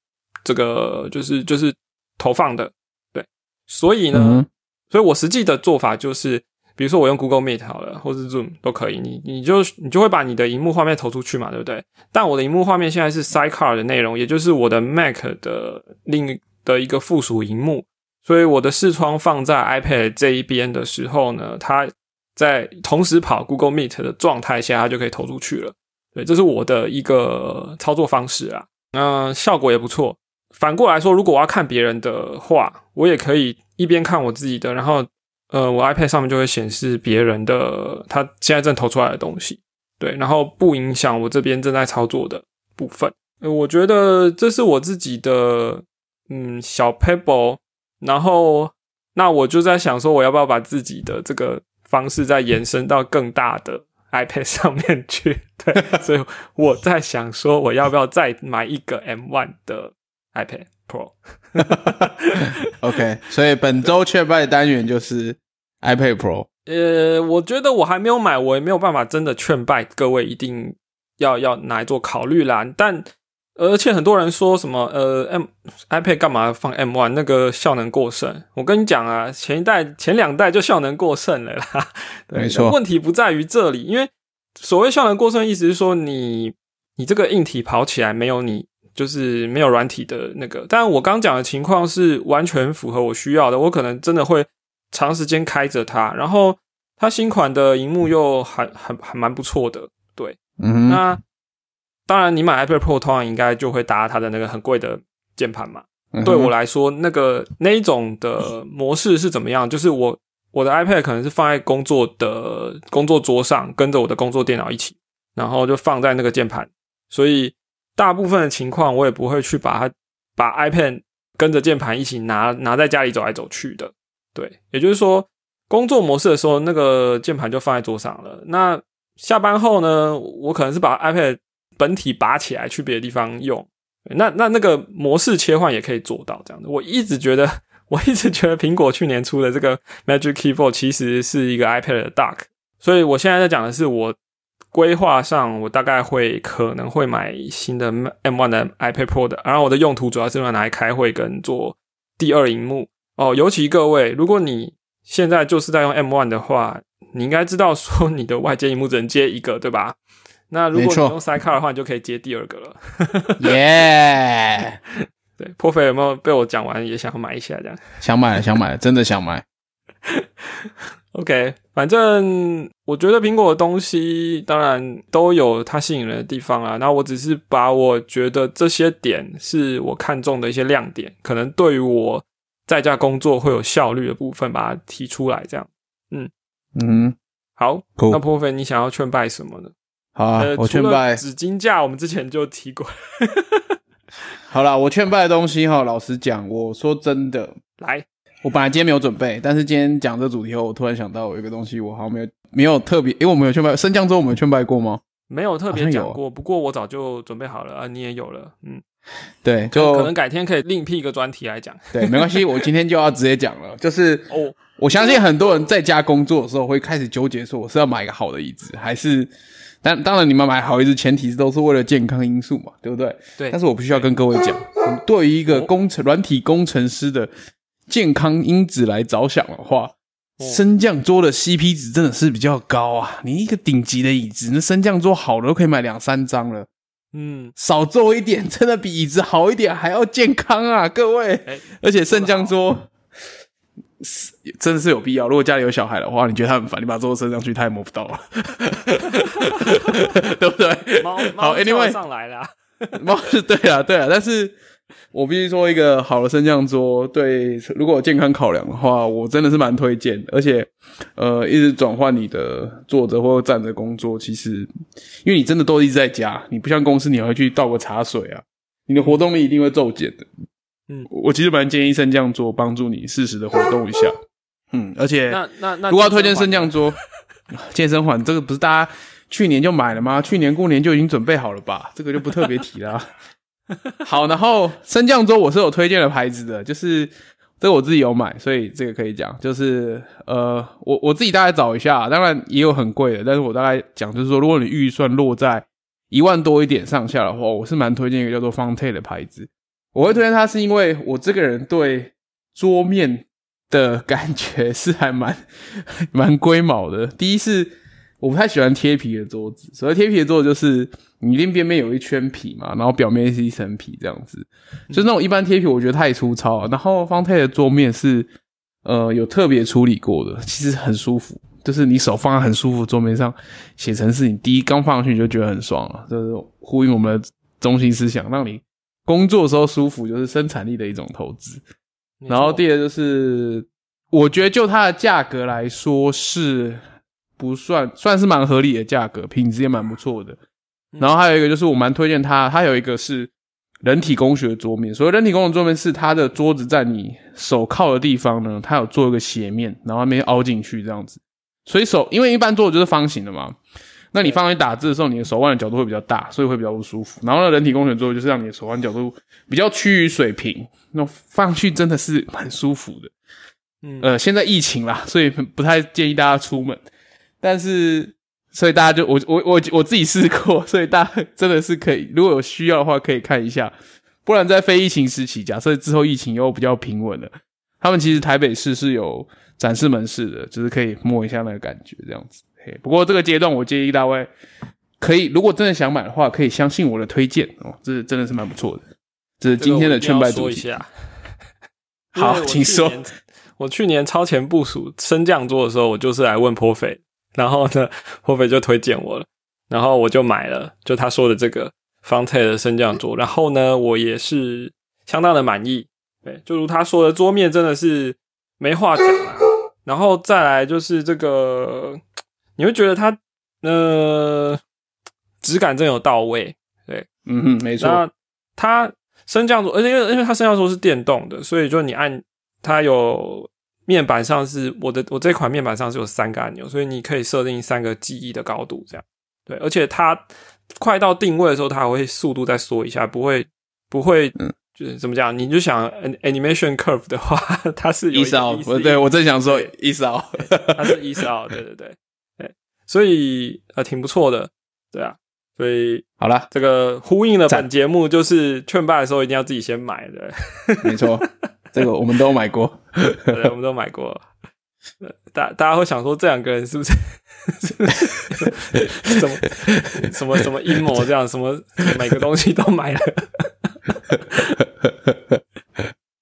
Speaker 1: 这个，就是就是投放的，对。所以呢，所以我实际的做法就是，比如说我用 Google Meet 好了，或是 Zoom 都可以，你你就你就会把你的荧幕画面投出去嘛，对不对？但我的荧幕画面现在是 Sidecar 的内容，也就是我的 Mac 的另。的一个附属荧幕，所以我的视窗放在 iPad 这一边的时候呢，它在同时跑 Google Meet 的状态下，它就可以投出去了。对，这是我的一个操作方式啊，那，效果也不错。反过来说，如果我要看别人的话，我也可以一边看我自己的，然后呃，我 iPad 上面就会显示别人的他现在正投出来的东西，对，然后不影响我这边正在操作的部分。呃，我觉得这是我自己的。嗯，小 pebble，然后那我就在想说，我要不要把自己的这个方式再延伸到更大的 iPad 上面去？对，所以我在想说，我要不要再买一个 M One 的 iPad
Speaker 2: Pro？OK，所以本周确拜单元就是 iPad Pro。
Speaker 1: 呃，我觉得我还没有买，我也没有办法真的劝败各位一定要要拿来做考虑啦，但。而且很多人说什么呃，M iPad 干嘛放 M One 那个效能过剩。我跟你讲啊，前一代、前两代就效能过剩了啦。
Speaker 2: 没错，
Speaker 1: 问题不在于这里，因为所谓效能过剩，意思是说你你这个硬体跑起来没有你就是没有软体的那个。但我刚讲的情况是完全符合我需要的，我可能真的会长时间开着它，然后它新款的荧幕又还还还蛮不错的。对，
Speaker 2: 嗯，
Speaker 1: 那。当然，你买 iPad Pro 通常应该就会搭它的那个很贵的键盘嘛。对我来说，那个那一种的模式是怎么样？就是我我的 iPad 可能是放在工作的工作桌上，跟着我的工作电脑一起，然后就放在那个键盘。所以大部分的情况，我也不会去把它把 iPad 跟着键盘一起拿拿在家里走来走去的。对，也就是说，工作模式的时候，那个键盘就放在桌上了。那下班后呢，我可能是把 iPad 本体拔起来去别的地方用，那那那个模式切换也可以做到这样的。我一直觉得，我一直觉得苹果去年出的这个 Magic Keyboard 其实是一个 iPad 的 Dock，所以我现在在讲的是我规划上，我大概会可能会买新的 M1 的 iPad Pro 的，然后我的用途主要是用来开会跟做第二荧幕哦。尤其各位，如果你现在就是在用 M1 的话，你应该知道说你的外接荧幕只能接一个，对吧？那如果你用 Sidecar 的话，你就可以接第二个了。
Speaker 2: 耶！
Speaker 1: 对，破费有没有被我讲完？也想要买一下这样？
Speaker 2: 想买，想买，真的想买。
Speaker 1: OK，反正我觉得苹果的东西当然都有它吸引人的地方啊。那我只是把我觉得这些点是我看中的一些亮点，可能对于我在家工作会有效率的部分，把它提出来这样。嗯，
Speaker 2: 嗯，
Speaker 1: 好
Speaker 2: ，Cool
Speaker 1: 那破费你想要劝败什么呢？
Speaker 2: 好啊，
Speaker 1: 呃，
Speaker 2: 我劝
Speaker 1: 除了
Speaker 2: 败。
Speaker 1: 纸巾架，我们之前就提过。
Speaker 2: 好啦，我劝败的东西哈，老实讲，我说真的，
Speaker 1: 来，
Speaker 2: 我本来今天没有准备，但是今天讲这主题后，我突然想到有一个东西，我好像没有没有特别，因为我们有劝败，升降之后我们有劝败过吗？
Speaker 1: 没有特别讲过，不过我早就准备好了啊，你也有了，嗯，
Speaker 2: 对，就可
Speaker 1: 能改天可以另辟一个专题来讲。
Speaker 2: 对，没关系，我今天就要直接讲了，就是
Speaker 1: 哦，
Speaker 2: 我相信很多人在家工作的时候会开始纠结，说我是要买一个好的椅子，还是当当然你们买好椅子前提是都是为了健康因素嘛，对不对？
Speaker 1: 对
Speaker 2: 但是我不需要跟各位讲，对于一个工程软体工程师的健康因子来着想的话，升降桌的 CP 值真的是比较高啊！你一个顶级的椅子，那升降桌好的都可以买两三张了，
Speaker 1: 嗯，
Speaker 2: 少坐一点，真的比椅子好一点还要健康啊，各位！
Speaker 1: 哎，
Speaker 2: 而且升降桌是真的是有必要。如果家里有小孩的话，你觉得他很烦，你把桌子升上去，他也摸不到了，对不对？
Speaker 1: 猫
Speaker 2: 好，anyway，
Speaker 1: 上来了，
Speaker 2: 猫是对啊，对啊，但是我必须说，一个好的升降桌，对，如果有健康考量的话，我真的是蛮推荐的。而且，呃，一直转换你的坐着或站着工作，其实因为你真的都一直在家，你不像公司，你还会去倒个茶水啊，你的活动力一定会骤减的。
Speaker 1: 嗯
Speaker 2: 我我其实蛮建议升降桌帮助你适时的活动一下。嗯，而且
Speaker 1: 那那那
Speaker 2: 如果要推荐升降桌，健身环这个不是大家去年就买了吗？去年过年就已经准备好了吧？这个就不特别提啦。好，然后升降桌我是有推荐的牌子的，就是这个我自己有买，所以这个可以讲。就是呃，我我自己大概找一下，当然也有很贵的，但是我大概讲就是说，如果你预算落在一万多一点上下的话，我是蛮推荐一个叫做 Fonte 的牌子。我会推荐它是因为我这个人对桌面的感觉是还蛮 蛮龟毛的。第一是我不太喜欢贴皮的桌子，所谓贴皮的桌子就是你一定边边有一圈皮嘛，然后表面是一层皮这样子，就是那种一般贴皮，我觉得太粗糙了。然后方太的桌面是呃有特别处理过的，其实很舒服。就是你手放在很舒服的桌面上写程式，你第一刚放上去你就觉得很爽了，就是呼应我们的中心思想，让你工作的时候舒服，就是生产力的一种投资。然后第二就是，我觉得就它的价格来说是不算算是蛮合理的价格，品质也蛮不错的。
Speaker 1: 嗯
Speaker 2: 然后还有一个就是我蛮推荐它，它有一个是人体工学桌面。所谓人体工学桌面是它的桌子在你手靠的地方呢，它有做一个斜面，然后那边凹进去这样子。所以手因为一般桌子就是方形的嘛，那你放上去打字的时候，你的手腕的角度会比较大，所以会比较不舒服。然后呢，人体工学桌就是让你的手腕角度比较趋于水平，那放上去真的是蛮舒服的。
Speaker 1: 嗯
Speaker 2: 呃，现在疫情啦，所以不太建议大家出门。但是，所以大家就我我我我自己试过，所以大家真的是可以，如果有需要的话，可以看一下。不然在非疫情时期，假设之后疫情又比较平稳了，他们其实台北市是有展示门市的，就是可以摸一下那个感觉这样子。嘿，不过这个阶段我建议大卫可以，如果真的想买的话，可以相信我的推荐哦，这真的是蛮不错的。这是今天的劝败主题。
Speaker 1: 说一下。
Speaker 2: 好请说。
Speaker 1: 我去年超前部署升降桌的时候，我就是来问颇肥，然后呢，颇肥就推荐我了，然后我就买了，就他说的这个方太的升降桌，然后呢，我也是相当的满意。对，就如他说的，桌面真的是没话讲啊。然后再来就是这个，你会觉得它呃质感真有到位，对。
Speaker 2: 嗯哼，没错。
Speaker 1: 那它升降桌，而且因为因为它升降桌是电动的，所以就你按它有面板上是我的我这款面板上是有三个按钮，所以你可以设定三个记忆的高度，这样。对，而且它快到定位的时候，它还会速度再缩一下，不会不会，
Speaker 2: 嗯。
Speaker 1: 就是怎么讲？你就想 an- animation curve 的话，它是有一
Speaker 2: 意思啊
Speaker 1: 个，
Speaker 2: 我对我正想说
Speaker 1: 对。
Speaker 2: 意思啊，
Speaker 1: 它是一十二，对对对对，所以呃挺不错的，对啊，所以
Speaker 2: 好了，
Speaker 1: 这个呼应了
Speaker 2: 赞
Speaker 1: 本节目，就是劝败的时候一定要自己先买的，
Speaker 2: 没错，这个我们都买过。
Speaker 1: 对，我们都买过。呃大大家会想说，这两个人是不是是不是什么什么什么阴谋这样？什么每个东西都买了？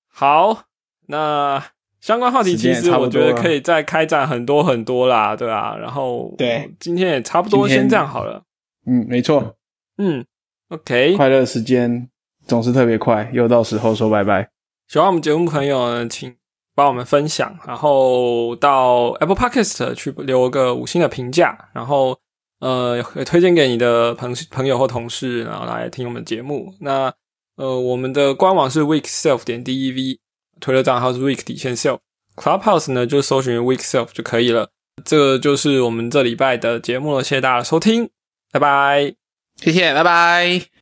Speaker 1: 好，那相关话题其实我觉得可以再开展很多很多啦，对啊。然后
Speaker 2: 对，
Speaker 1: 今天也差不多先这样好了。
Speaker 2: 嗯，没错，
Speaker 1: 嗯，OK，
Speaker 2: 快乐时间总是特别快，又到时候说拜拜。
Speaker 1: 喜欢我们节目朋友呢，请帮我们分享，然后到 Apple Podcast 去留个五星的评价，然后呃推荐给你的朋朋友或同事，然后来听我们节目。那呃我们的官网是 week self 点 d e v，推特账号是 week 底线 self，Clubhouse 呢就搜寻 week self 就可以了。这个就是我们这礼拜的节目了，谢谢大家收听，拜拜，
Speaker 2: 谢谢，拜拜。